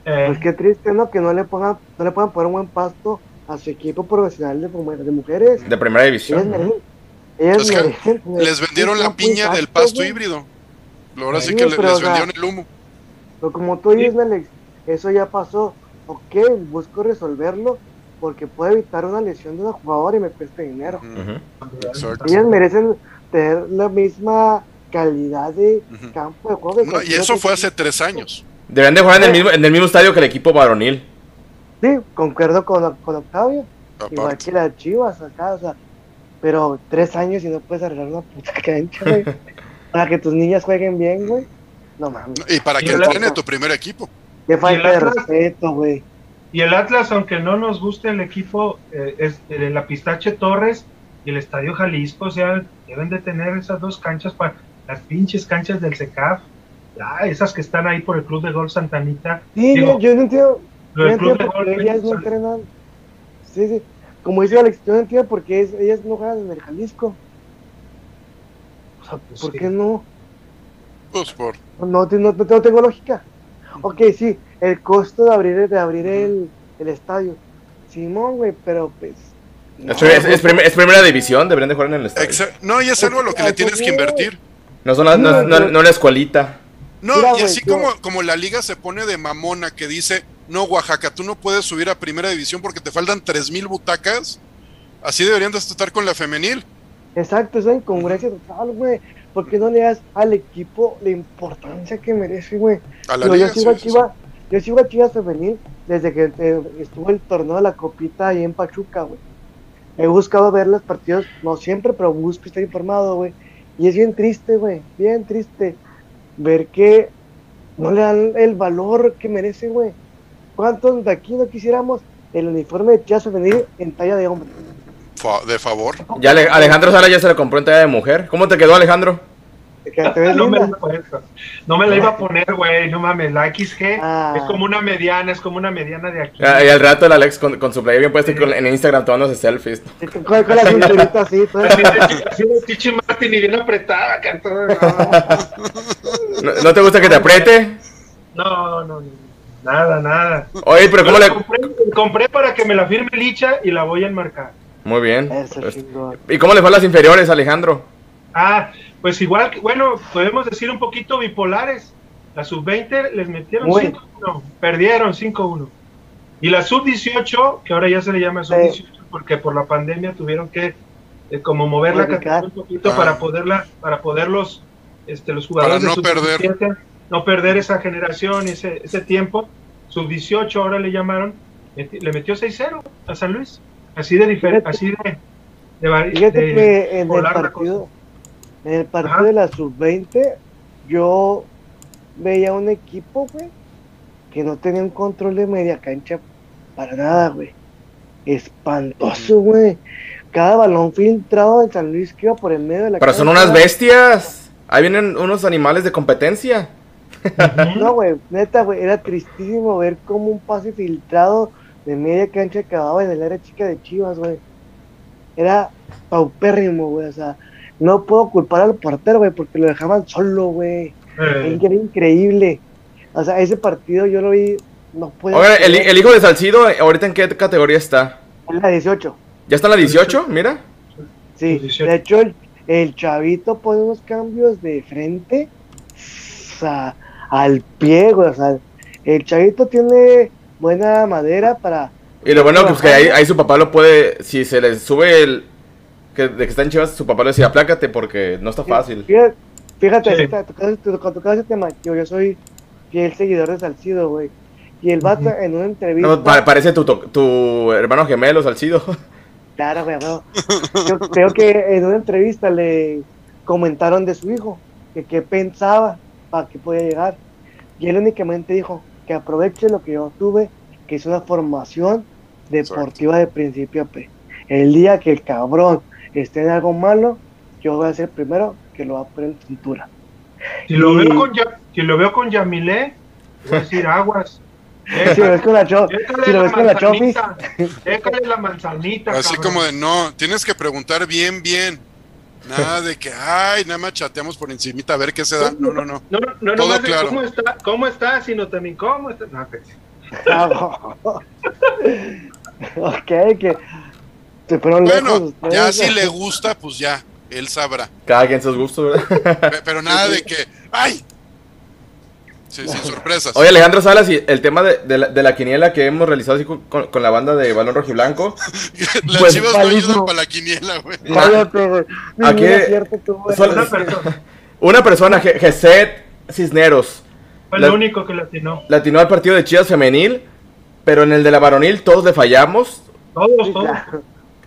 Eh, pues qué triste, ¿no? Que no le pongan, no le puedan poner un buen pasto a su equipo profesional de, de mujeres. De primera división. les vendieron la piña del pasto híbrido. Ahora sí, que les, vendieron el humo. Pero como tú dices, Alex, eso ya pasó. Ok, busco resolverlo porque puede evitar una lesión de una jugadora y me cuesta dinero. Ellas merecen tener la misma calidad de campo de juego. y eso fue hace tres años. Deben de jugar en el, mismo, en el mismo estadio que el equipo varonil. Sí, concuerdo con, con Octavio. Igual que las chivas acá, o sea, pero tres años y no puedes arreglar una puta cancha, güey. para que tus niñas jueguen bien, güey. No mames. Y para que entrene tu primer equipo. Qué falta de respeto, güey. Y el Atlas, aunque no nos guste el equipo, eh, es de la Pistache Torres y el Estadio Jalisco, o sea, deben de tener esas dos canchas para las pinches canchas del SECAF. Ya, esas que están ahí por el Club de Gol Santanita. Sí, yo, yo no entiendo ellas no entrenan. Sí, sí. Como dice Alex, yo no entiendo por qué ellas no juegan en el Jalisco. O sea, pues ¿por qué no? Pues por. No, no, tengo lógica. Ok, sí, el costo de abrir, de abrir el, el estadio. Simón, güey, pero pues. es, primera división, deberían de jugar en el estadio. No, y es algo a lo que le tienes que invertir. No, son no, no, la escuelita. No, y así como, como la liga se pone de mamona que dice, no, Oaxaca, tú no puedes subir a primera división porque te faltan 3.000 butacas. Así deberían de estar con la femenil. Exacto, esa incongruencia total, güey. ¿Por qué no le das al equipo la importancia que merece, güey? yo, sigo a Chivas, yo sigo a Chivas femenil desde que eh, estuvo el torneo de la copita ahí en Pachuca, güey. He buscado ver los partidos, no siempre, pero busco estar informado, güey. Y es bien triste, güey, bien triste ver que no le dan el valor que merece, güey. ¿Cuántos de aquí no quisiéramos el uniforme de Chivas femenil en talla de hombre? de favor. Ya Alejandro Sara ya se lo compró en talla de mujer. ¿Cómo te quedó, Alejandro? no, me no, me la iba a poner, güey, no mames, la XG ah. es como una mediana, es como una mediana de aquí. Ah, y al rato el Alex con, con su playa bien puesto en Instagram tomándose selfies. Con, con la cinturita así, todo. Así de Tichi Martin y bien apretada, ¿No, ¿No te gusta que te apriete? No, no, no. Nada, nada. Oye, pero ¿cómo le...? Compré, para que me la firme Licha y la voy a enmarcar. Muy bien. Pues, ¿Y cómo le fue a las inferiores, Alejandro? Ah, pues igual, bueno, podemos decir un poquito bipolares. La sub-20 les metieron 5-1, perdieron 5-1. Y la sub-18, que ahora ya se le llama sub-18 porque por la pandemia tuvieron que eh, como mover la categoría un poquito para ah. poderla, para poderlos, este, los jugadores para no perder no perder esa generación, ese, ese tiempo. Sub-18 ahora le llamaron, le metió 6-0 a San Luis. Así de diferente, así de, de, Fíjate que en el partido, en el partido de la Sub-20, yo veía un equipo, güey, que no tenía un control de media cancha para nada, güey. Espantoso, güey. Cada balón filtrado de San Luis que iba por el medio de la Pero son unas bestias. Ahí vienen unos animales de competencia. No, güey, neta, güey, era tristísimo ver cómo un pase filtrado de media cancha acababa en el área chica de Chivas, güey. Era paupérrimo, güey, o sea, no puedo culpar al portero, güey, porque lo dejaban solo, güey. Eh. Era increíble. O sea, ese partido yo lo vi, no puedo. Oye, el, hijo de Salcido, ¿ahorita en qué categoría está? En la 18. ¿Ya está en la 18? Mira. Sí, de hecho, el, chavito pone unos cambios de frente al pie, güey. O sea, el chavito tiene buena madera para. Y lo bueno es que ahí, su papá lo puede, si se le sube el, que, de que está en Chivas, su papá le decía, aplácate porque no está fácil. Fíjate, fíjate cuando tocas ese tema, yo, soy fiel seguidor de Salcido, güey. Y el vato en una entrevista. parece tu, tu hermano gemelo, Salcido. Claro, güey, Yo creo que en una entrevista le comentaron de su hijo, que qué pensaba para que podía llegar. Y él únicamente dijo que aproveche lo que yo tuve, que es una formación deportiva de principio a P. El día que el cabrón esté en algo malo, yo voy a ser el primero que lo va a poner en cintura. Si lo, veo con si lo veo con Yamilé, voy a decir aguas. si lo ves con la, cho si lo ves con la chofis. la manzanita. Así como de, no, tienes que preguntar bien, bien. Nada de que, ay, nada más chateamos por encimita a ver qué se da. No, no, no. No, no, Todo no claro. ¿Cómo está? ¿Cómo está? Sino también, ¿cómo está? No, pues. ok, que fueron bueno, ya si le gusta, pues ya, él sabrá. Cada quien sus gustos, ¿verdad? Pero nada de que, ¡ay! Sí, sin sorpresas. Oye, Alejandro Salas, y el tema de, de, la, de la, quiniela que hemos realizado así con, con, la banda de Balón Rojo y Blanco. Las pues, chivas no ayudan para la quiniela, güey. Aquí, una persona. Una persona, Geset Cisneros. Fue el único que latinó. Latinó al partido de Chivas Femenil, pero en el de la varonil todos le fallamos. Todos, todos.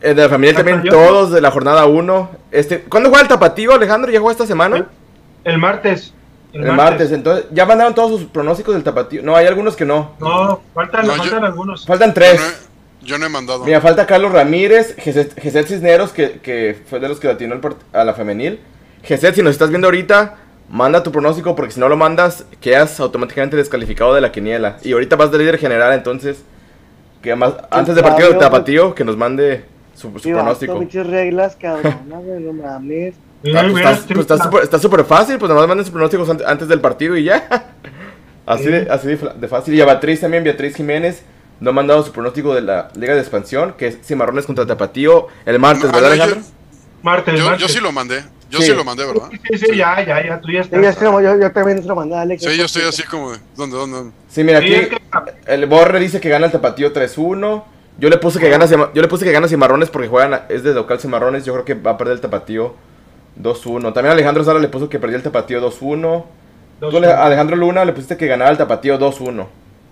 El de la familia también, todos de la jornada 1. Este, ¿Cuándo juega el tapatío, Alejandro? ¿Ya jugó esta semana? el martes. El, martes. entonces, ¿ya mandaron todos sus pronósticos del tapatío? No, hay algunos que no. No, faltan, faltan algunos. Faltan tres. Yo no, he, mandado. Mira, falta Carlos Ramírez, Geset Cisneros, que, que, fue de los que latinó a la femenil. Geset, si nos estás viendo ahorita, manda tu pronóstico, porque si no lo mandas, quedas automáticamente descalificado de la quiniela. Y ahorita vas de líder general, entonces, que más, antes del partido del tapatío, que nos mande su, su pronóstico. reglas, cabrón, no Ah, pues pues está súper fácil, pues nada más manden sus pronósticos antes del partido y ya. así de, así de, fácil. Y a Beatriz también, Beatriz Jiménez, no ha mandado su pronóstico de la Liga de Expansión, que es Cimarrones contra Tapatío el martes, ah, ¿verdad, Alejandro? martes, yo, yo, sí lo mandé. Yo sí. lo mandé, ¿verdad? Sí, sí, ya, ya, ya, tú ya estás. yo, yo, también se lo mandé a Alex. Sí, yo estoy así como de, ¿dónde, dónde? Sí, mira, aquí el Borre dice que gana el Tapatío 3-1. Yo le puse que gana, yo le puse que gana Cimarrones porque juegan, es de local Cimarrones. Yo creo que va a perder el Tapatío 2-1. También Alejandro Sara le puso que perdía el tapatío 2-1. Alejandro Luna le pusiste que ganaba el tapatío 2-1.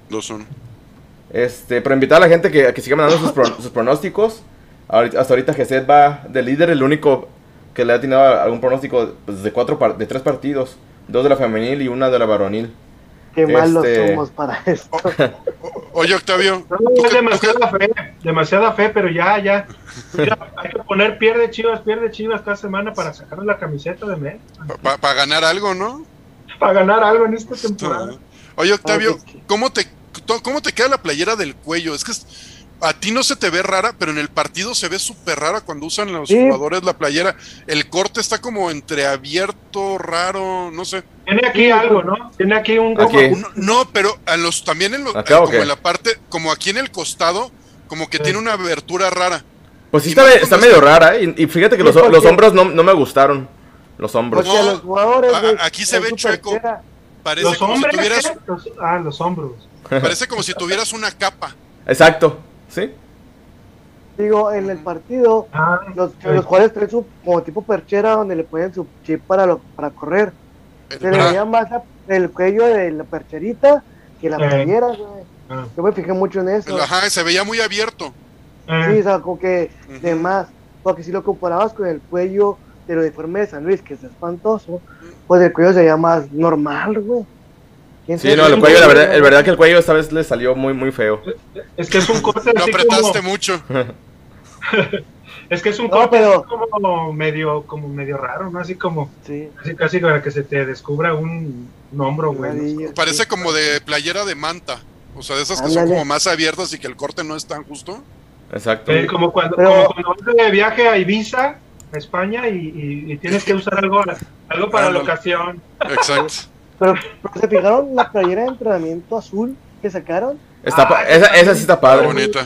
2-1. Este, pero invitar a la gente que, que siga mandando sus, pronósticos. hasta ahorita Geset va de líder, el único que le ha tenido algún pronóstico pues, de, cuatro de tres partidos. Dos de la femenil y una de la varonil. Qué malos este, somos para esto. oye, Octavio. demasiada fe, demasiada fe, pero ya, ya. hay que poner pierde Chivas, pierde Chivas cada semana para sacar la camiseta de mes. Para ganar algo, ¿no? Para ganar algo en esta temporada. Oye, Octavio, ¿cómo te, ¿cómo te queda la playera del cuello? Es que a ti no se te ve rara, pero en el partido se ve súper rara cuando usan los jugadores la playera. El corte está como entreabierto, raro, no sé. Tiene aquí algo, ¿no? Tiene aquí un... no, pero a los, también en, los, eh, como en la parte, como aquí en el costado, como que tiene una abertura rara. Pues sí, está, medio rara, ¿eh? y, fíjate que los, los hombros no, no, me gustaron. Los hombros. los jugadores, aquí se ve chueco. Parece como si tuvieras... ah, los hombros. Parece como si tuvieras una capa. Exacto. ¿Sí? Digo, en el partido, ah, los, jugadores traen su como tipo perchera donde le ponen su chip para, lo, para correr. Se le veía más el cuello de la percherita que la playera, ah. Yo me fijé mucho en eso. Ajá, se veía muy abierto. Sí, o sea, como que de más. Porque si lo comparabas con el cuello del uniforme de San Luis, que es espantoso, pues el cuello se veía más normal, güey. Sí, no, el cuello, la verdad, el verdad que el cuello esta vez le salió muy, muy feo. Es que es un corte Lo apretaste mucho. es que es un corte como medio, como medio raro, ¿no? Así como, sí. así casi para que se te descubra un, hombro, güey. Parece como de playera de manta. O sea, de esas que son como más abiertas y que el corte no es tan justo. Exacto. como, cuando, como cuando vas de viaje a Ibiza España y, tienes que usar algo, algo para la ocasión. Exacto. Pero, ¿se fijaron la playera de entrenamiento azul que sacaron? Está ah, esa, esa, sí está padre. Bonita.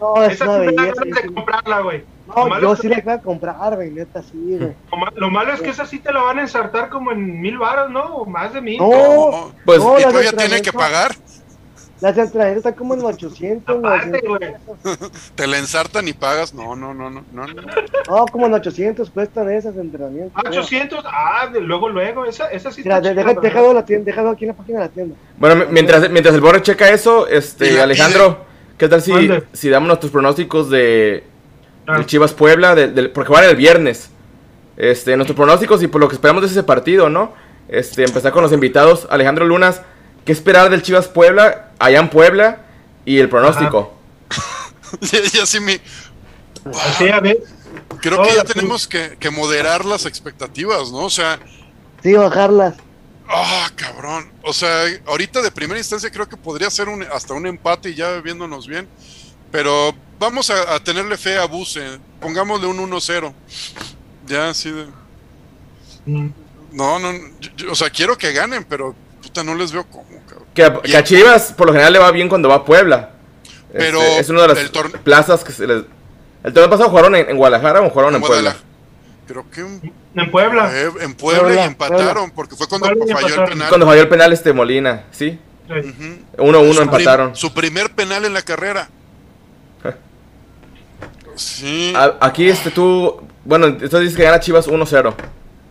No, es una belleza. De comprarla, güey. No, yo sí la voy a comprar, güey, neta, sí, güey. Lo malo es que esa sí te la van a ensartar como en mil baros, ¿no? O más de mil. No, pues, no, ¿y todavía tienen que pagar? Las extranjeras están como en 800. Te la ensartan y pagas. No, no, no, no. No, no como en 800 cuestan esas entrenamientos. 800, ah, luego, luego. Esa, esa sí Mira, deja, déjalo, la tienda, déjalo aquí en la página de la tienda. Bueno, mientras, mientras el Borre checa eso, este, Alejandro, ¿qué tal si, si damos nuestros pronósticos de, ah. Chivas Puebla? De, porque van el viernes. Este, nuestros pronósticos y por lo que esperamos de ese partido, ¿no? Este, empezar con los invitados. Alejandro Lunas, ¿qué esperar del Chivas Puebla? allá en Puebla y el pronóstico. ya sí me... a ver. Creo que ya tenemos que, moderar las expectativas, ¿no? O sea... Sí, bajarlas. Ah, cabrón. O sea, ahorita de primera instancia creo que podría ser un, hasta un empate y ya viéndonos bien. Pero vamos a, tenerle fe a Buse. Pongámosle un 1-0. Ya, así de... Mm. No, no, o sea, quiero que ganen, pero puta, no les veo cómo. Que, a Chivas por lo general le va bien cuando va a Puebla. Pero este, es una de las plazas que se les... ¿El torneo pasado jugaron en, Guadalajara o jugaron en, Puebla? Creo que en, Puebla. Eh, en Puebla, y empataron, porque fue cuando falló el penal. Cuando falló el penal este Molina, ¿sí? 1-1 empataron. su primer penal en la carrera. Sí. aquí este tú, bueno, entonces dices que gana Chivas 1-0.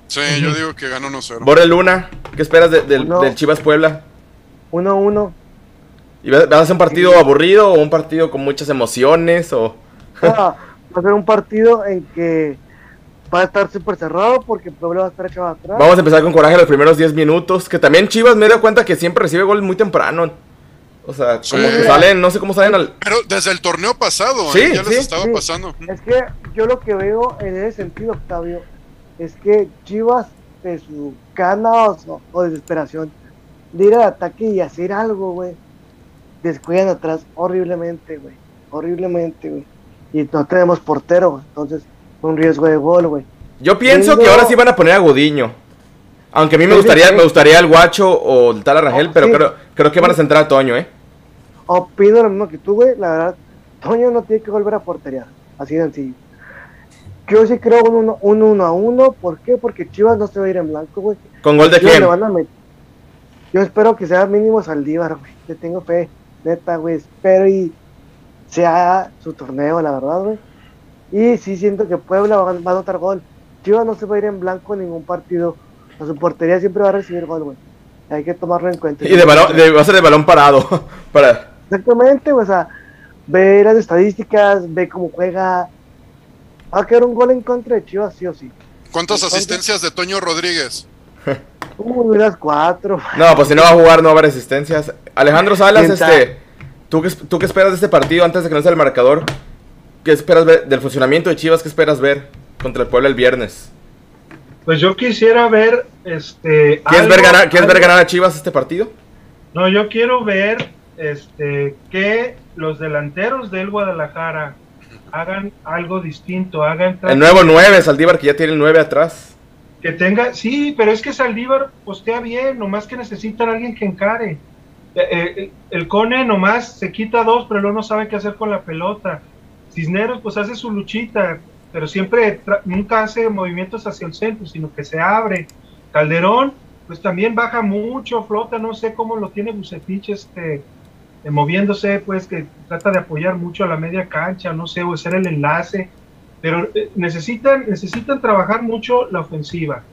Sí, yo digo que gana 1-0. Borre Luna, ¿qué esperas del Chivas Puebla? 1-1. ¿Y va a ser un partido aburrido o un partido con muchas emociones? O... va a ser un partido en que va a estar súper cerrado porque el Puebla va a estar echado atrás. Vamos a empezar con coraje los primeros 10 minutos. Que también Chivas me da cuenta que siempre recibe gol muy temprano. O sea, como que salen, no sé cómo salen al. Pero desde el torneo pasado, ¿eh? ya les estaba pasando. Es que yo lo que veo en ese sentido, Octavio, es que Chivas, de su ganas o desesperación, de ir al ataque y hacer algo, güey, descuidan atrás horriblemente, güey. Horriblemente, güey. Y no tenemos portero, entonces un riesgo de gol, güey. Yo pienso que ahora sí van a poner a Godiño. Aunque a mí me gustaría, me gustaría el Guacho o el tal Arrangel, pero creo, creo que van a centrar a Toño, ¿eh? Opino lo mismo que tú, güey. La verdad, Toño no tiene que volver a portería. Así de sencillo. Yo sí creo un 1 a 1. ¿Por qué? Porque Chivas no se va a ir en blanco, güey. ¿Con gol de quién? Yo espero que sea mínimo Saldívar, güey. Le tengo fe, neta, güey. Espero y sea su torneo, la verdad, güey. Y sí siento que Puebla va, a anotar gol. Chivas no se va a ir en blanco en ningún partido. A su portería siempre va a recibir gol, güey. Hay que tomarlo en cuenta. Y de balón, va a ser de balón parado. para... Exactamente, o sea, ve las estadísticas, ve cómo juega. Va a quedar un gol en contra de Chivas, sí o sí. ¿Cuántas asistencias de Toño Rodríguez? Uy, las cuatro. No, pues si no va a jugar, no va a haber asistencias. Alejandro Salas, este, ¿tú qué, ¿tú qué esperas de este partido antes de que no sea el marcador? ¿Qué esperas ver del funcionamiento de Chivas? ¿Qué esperas ver contra el pueblo el viernes? Pues yo quisiera ver, este... ¿Quieres, ver, ganar, ¿quieres ver ganar a Chivas este partido? No, yo quiero ver, este, que los delanteros del Guadalajara hagan algo distinto, hagan... El nuevo 9, Saldívar, que ya tiene el 9 atrás. Que tenga, sí, pero es que Saldívar postea bien, nomás que necesitan a alguien que encare. Eh, eh, el Cone nomás se quita dos, pero luego no sabe qué hacer con la pelota. Cisneros pues hace su luchita, pero siempre nunca hace movimientos hacia el centro, sino que se abre. Calderón pues también baja mucho, flota, no sé cómo lo tiene Bucetich este, eh, moviéndose, pues que trata de apoyar mucho a la media cancha, no sé, o hacer el enlace pero eh, necesitan, necesitan trabajar mucho la ofensiva.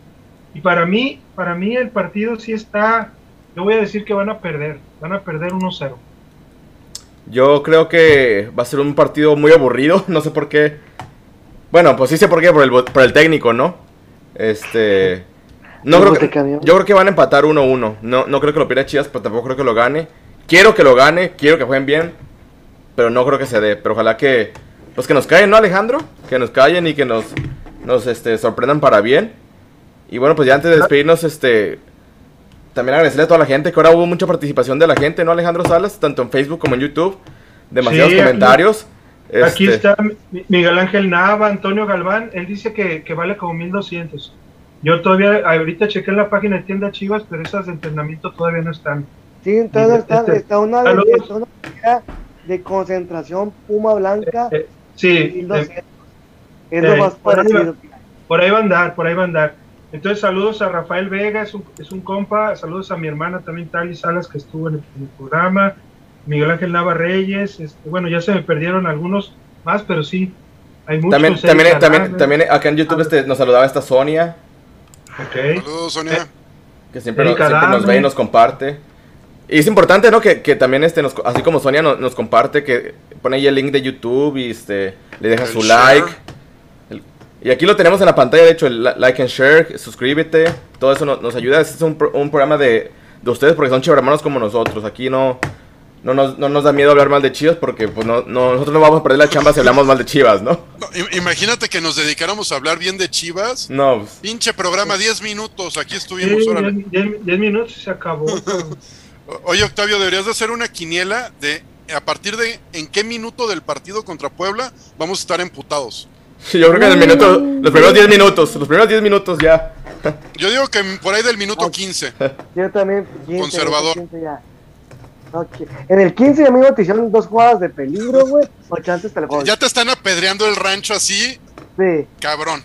Y para mí, para mí el partido sí está, yo voy a decir que van a perder, van a perder 1-0. Yo creo que va a ser un partido muy aburrido, no sé por qué. Bueno, pues sí sé por qué, por el, por el técnico, ¿no? Este... No creo que, yo creo que van a empatar 1-1. No, no creo que lo pierda Chivas, pero tampoco creo que lo gane. Quiero que lo gane, quiero que jueguen bien, pero no creo que se dé. Pero ojalá que pues que nos callen, ¿no, Alejandro? Que nos callen y que nos, nos este, sorprendan para bien. Y bueno, pues ya antes de despedirnos, este, también agradecerle a toda la gente, que ahora hubo mucha participación de la gente, ¿no, Alejandro Salas? Tanto en Facebook como en YouTube. Demasiados comentarios. Aquí este está Miguel Ángel Nava, Antonio Galván, él dice que, que vale como 1200. Yo todavía, ahorita chequé en la página de tienda Chivas, pero esas de entrenamiento todavía no están. Sí, entonces está, este, está, una, de, de concentración Puma Blanca. Eh, eh, sí. Eh, es lo más parecido. Por ahí va a andar, por ahí va a andar. Entonces, saludos a Rafael Vega, es un, es un compa. Saludos a mi hermana también, Tali Salas, que estuvo en el, programa. Miguel Ángel Nava Reyes. Este, bueno, ya se me perdieron algunos más, pero sí, hay muchos. También, también, también, también, acá en YouTube este, nos saludaba esta Sonia. Saludos, Sonia. Que siempre, nos, ve y nos comparte. Y es importante, ¿no? Que, que también, este, nos, así como Sonia nos, nos, comparte, que pone ahí el link de YouTube y este, le deja su like. y aquí lo tenemos en la pantalla, de hecho, el like and share, suscríbete. Todo eso nos, nos ayuda. Este es un, un programa de, de ustedes porque son hermanos como nosotros. Aquí no, no nos, no nos da miedo hablar mal de Chivas porque pues no, nosotros no vamos a perder la chamba si hablamos mal de Chivas, ¿no? imagínate que nos dedicáramos a hablar bien de Chivas. No. Pues. Pinche programa, 10 minutos, aquí estuvimos. 10 minutos y se acabó. Oye, Octavio, deberías de hacer una quiniela de a partir de en qué minuto del partido contra Puebla vamos a estar emputados. Yo creo que en el minuto, los primeros 10 minutos, los primeros 10 minutos ya. Yo digo que por ahí del minuto 15. Yo también. Conservador. En el 15 amigo te hicieron dos jugadas de peligro, güey. O chances te Ya te están apedreando el rancho así. Sí. Cabrón.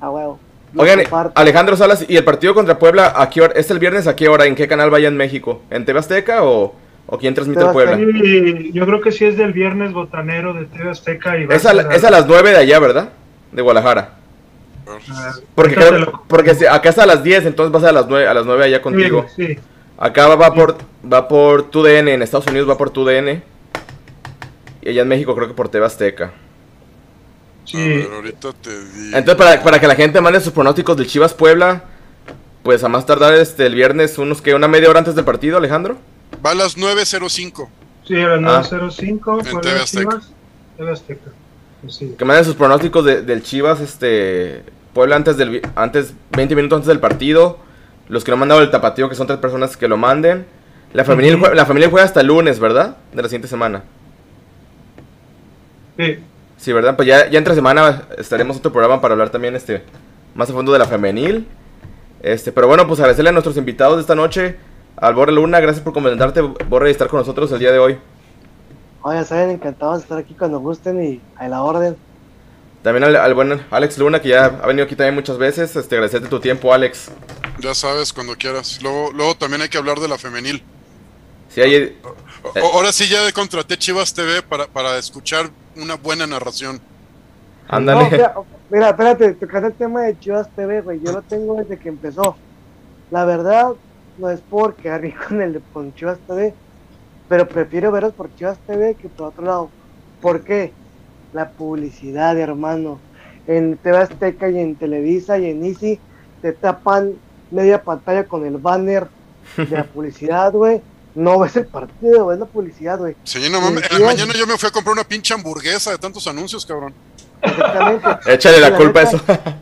Ah, huevo. Oigan, Alejandro Salas, ¿y el partido contra Puebla a qué hora? ¿Es el viernes a qué hora? ¿En qué canal vaya en México? ¿En TV Azteca o, o quién transmite el Puebla? yo creo que sí es del viernes botanero de TV Azteca. Y es, a, es a las 9 de allá, ¿verdad? De Guadalajara. Ah, porque, porque acá es a las 10, entonces vas a las 9, a las 9 allá contigo. Sí, sí. Acá va por, va por TUDN, en Estados Unidos va por TUDN. Y allá en México creo que por TV Azteca. Sí. ahorita te Entonces, para, que la gente mande sus pronósticos del Chivas Puebla, pues a más tardar este, el viernes, unos que una media hora antes del partido, Alejandro. Va a las 9.05. Sí, a las 9.05. Ah. En TV Azteca. TV Azteca. Pues que manden sus pronósticos del Chivas, este, Puebla antes del, antes, 20 minutos antes del partido los que no han mandado el tapatío, que son tres personas que lo manden. La familia, juega, la familia juega hasta el lunes, ¿verdad? De la siguiente semana. Sí. Sí, ¿verdad? Pues ya, ya entre semana estaremos otro programa para hablar también este más a fondo de la femenil. Este, pero bueno, pues agradecerle a nuestros invitados de esta noche. Al Borre Luna, gracias por comentarte, Borre, y estar con nosotros el día de hoy. Oye, saben, encantados de estar aquí cuando gusten y a la orden. También al, buen Alex Luna, que ya ha venido aquí también muchas veces. Este, agradecerte tu tiempo, Alex. Ya sabes, cuando quieras. Luego, luego también hay que hablar de la femenil. Sí, hay, Ahora sí ya contraté Chivas TV para, para escuchar una buena narración. Ándale. mira, espérate, tocaste el tema de Chivas TV, güey. Yo lo tengo desde que empezó. La verdad, no es por quedar bien con el de con Chivas TV, pero prefiero verlos por Chivas TV que por otro lado. ¿Por qué? La publicidad, hermano. En TV Azteca y en Televisa y en Easy te tapan media pantalla con el banner de la publicidad, güey. No ves el partido, ves la publicidad, güey. Sí, no mames. En la mañana yo me fui a comprar una pinche hamburguesa de tantos anuncios, cabrón. Exactamente. Échale la, culpa a eso.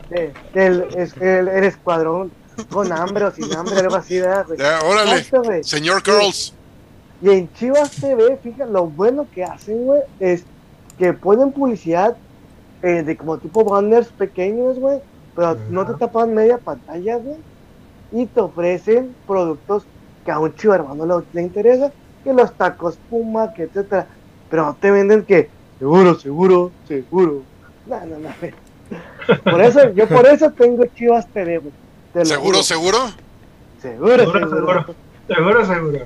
El, el, escuadrón con hambre o sin hambre, algo así, güey? Ya, órale. Señor Girls. Y en Chivas TV, fíjate, lo bueno que hacen, güey, es que ponen publicidad eh, de como tipo banners pequeños, güey, pero no te tapan media pantalla, güey y te ofrecen productos que a un chivo hermano le, interesa, que los tacos Puma, que etcétera, pero no te venden que seguro, seguro, seguro. No, no, no. Por eso, yo por eso tengo Chivas TV, ¿Seguro, seguro? Seguro, seguro. Seguro, seguro.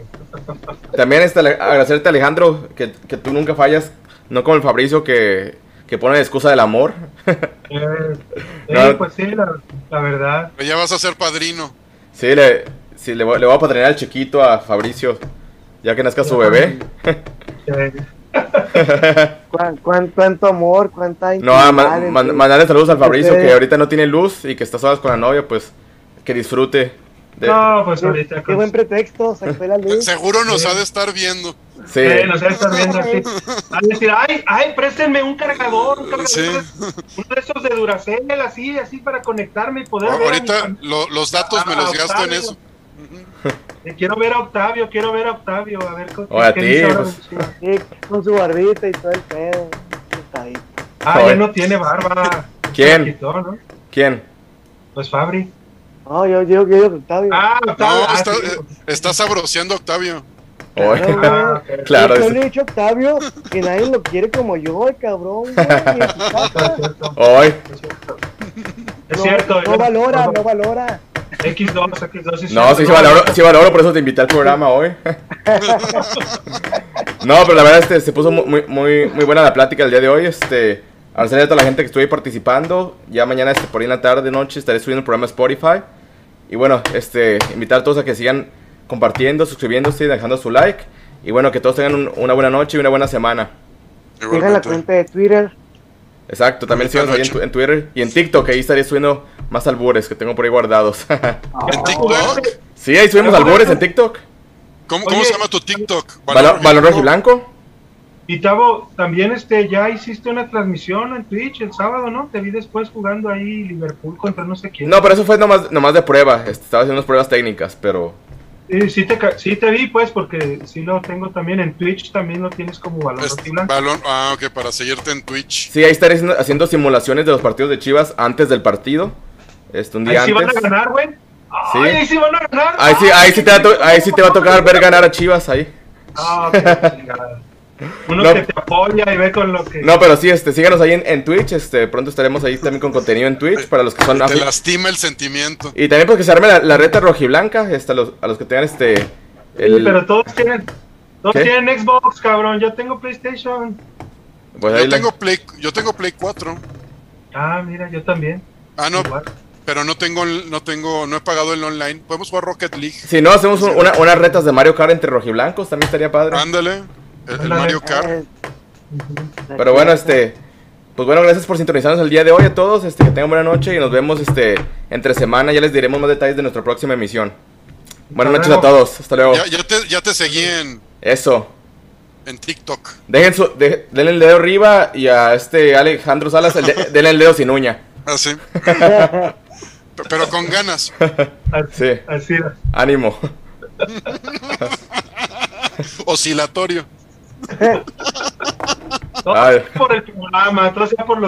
También este, agradecerte, Alejandro, que, que tú nunca fallas, no como el Fabricio que, que pone excusa del amor. Eh, pues sí, la, la verdad. ya vas a ser padrino. Sí, le, sí, le, voy a patrocinar al chiquito a Fabricio, ya que nazca su bebé. cuánto amor, cuánta No, mandarle saludos al Fabricio que ahorita no tiene luz y que está solas con la novia, pues que disfrute. No, pues ahorita. Qué buen pretexto, la luz. Seguro nos ha de estar viendo. Sí. nos ha de estar viendo así. A decir, ay, ay, préstenme un cargador, un cargador. Sí. Uno de esos de Duracell, así, así para conectarme y poder. ahorita los datos me los gasto en eso. Quiero ver a Octavio, quiero ver a Octavio, a ver con, ti, pues. con su barbita y todo el pedo. Ah, ya no tiene barba. ¿Quién? ¿Quién? Pues Fabri. No, yo digo que Octavio. Ah, Octavio. No, está, eh, está sabroseando Octavio. Claro, ah, claro. Yo le he dicho a Octavio que nadie lo quiere como yo, el cabrón. Hoy. Es cierto. No, valora, no valora. X2, X2. no, sí, sí valoro, sí valoro, por eso te invité al programa hoy. no, pero la verdad este, se puso muy, muy, muy buena la plática el día de hoy. Este, agradecerle a toda la gente que estuvo ahí participando. Ya mañana, este, por ahí en la tarde, noche, estaré subiendo el programa Spotify. Y bueno, este, invitar a todos a que sigan compartiendo, suscribiéndose y dejando su like. Y bueno, que todos tengan una buena noche y una buena semana. Sigan la cuenta de Twitter. Exacto, también síganos ahí en, Twitter y en TikTok, ahí estaré subiendo más albures que tengo por ahí guardados. ¿En TikTok? Sí, ahí subimos albures en TikTok. ¿Cómo, ¿Cómo, se llama tu TikTok? ¿Valor, rojo y blanco? Y Tavo, también este, ya hiciste una transmisión en Twitch el sábado, ¿no? Te vi después jugando ahí Liverpool contra no sé quién. No, pero eso fue nomás, nomás de prueba. Este, estaba haciendo unas pruebas técnicas, pero Sí, sí te, sí te vi, pues, porque sí lo tengo también en Twitch, también lo tienes como balón balón, Ah, ok, para seguirte en Twitch. Sí, ahí estaré haciendo, simulaciones de los partidos de Chivas antes del partido. Este, un día ahí sí van a ganar, güey. ¿Sí? Ahí sí van a ganar. Ahí sí, ahí sí, te, va ahí sí te va a tocar ver ganar a Chivas ahí. Ah, ok, Uno que te apoya y ve con lo que. No, pero sí, este, síganos ahí en, Twitch. Este, pronto estaremos ahí también con contenido en Twitch para los que son. Te lastima el sentimiento. Y también porque se arme la, la reta rojiblanca. Este, a, los, a los que tengan este. El... Sí, pero todos tienen. Todos tienen Xbox, cabrón. Yo tengo PlayStation. Pues yo, tengo Play, yo tengo Play 4. Ah, mira, yo también. Ah, no. Pero no tengo, no tengo, no he pagado el online. Podemos jugar Rocket League. Si no, hacemos una, unas retas de Mario Kart entre rojiblancos, también estaría padre. Ándale. El, Mario Kart. Pero bueno, este. Pues bueno, gracias por sintonizarnos el día de hoy a todos. Este, que tengan buena noche y nos vemos este entre semana. Ya les diremos más detalles de nuestra próxima emisión. Buenas noches a todos. Hasta luego. Ya, te, ya te seguí en. Eso. En TikTok. Dejen su, denle el dedo arriba y a este Alejandro Salas el denle el dedo sin uña. Ah, sí. Pero con ganas. Sí. Así Ánimo. Oscilatorio. Todo por el programa, todo sea por los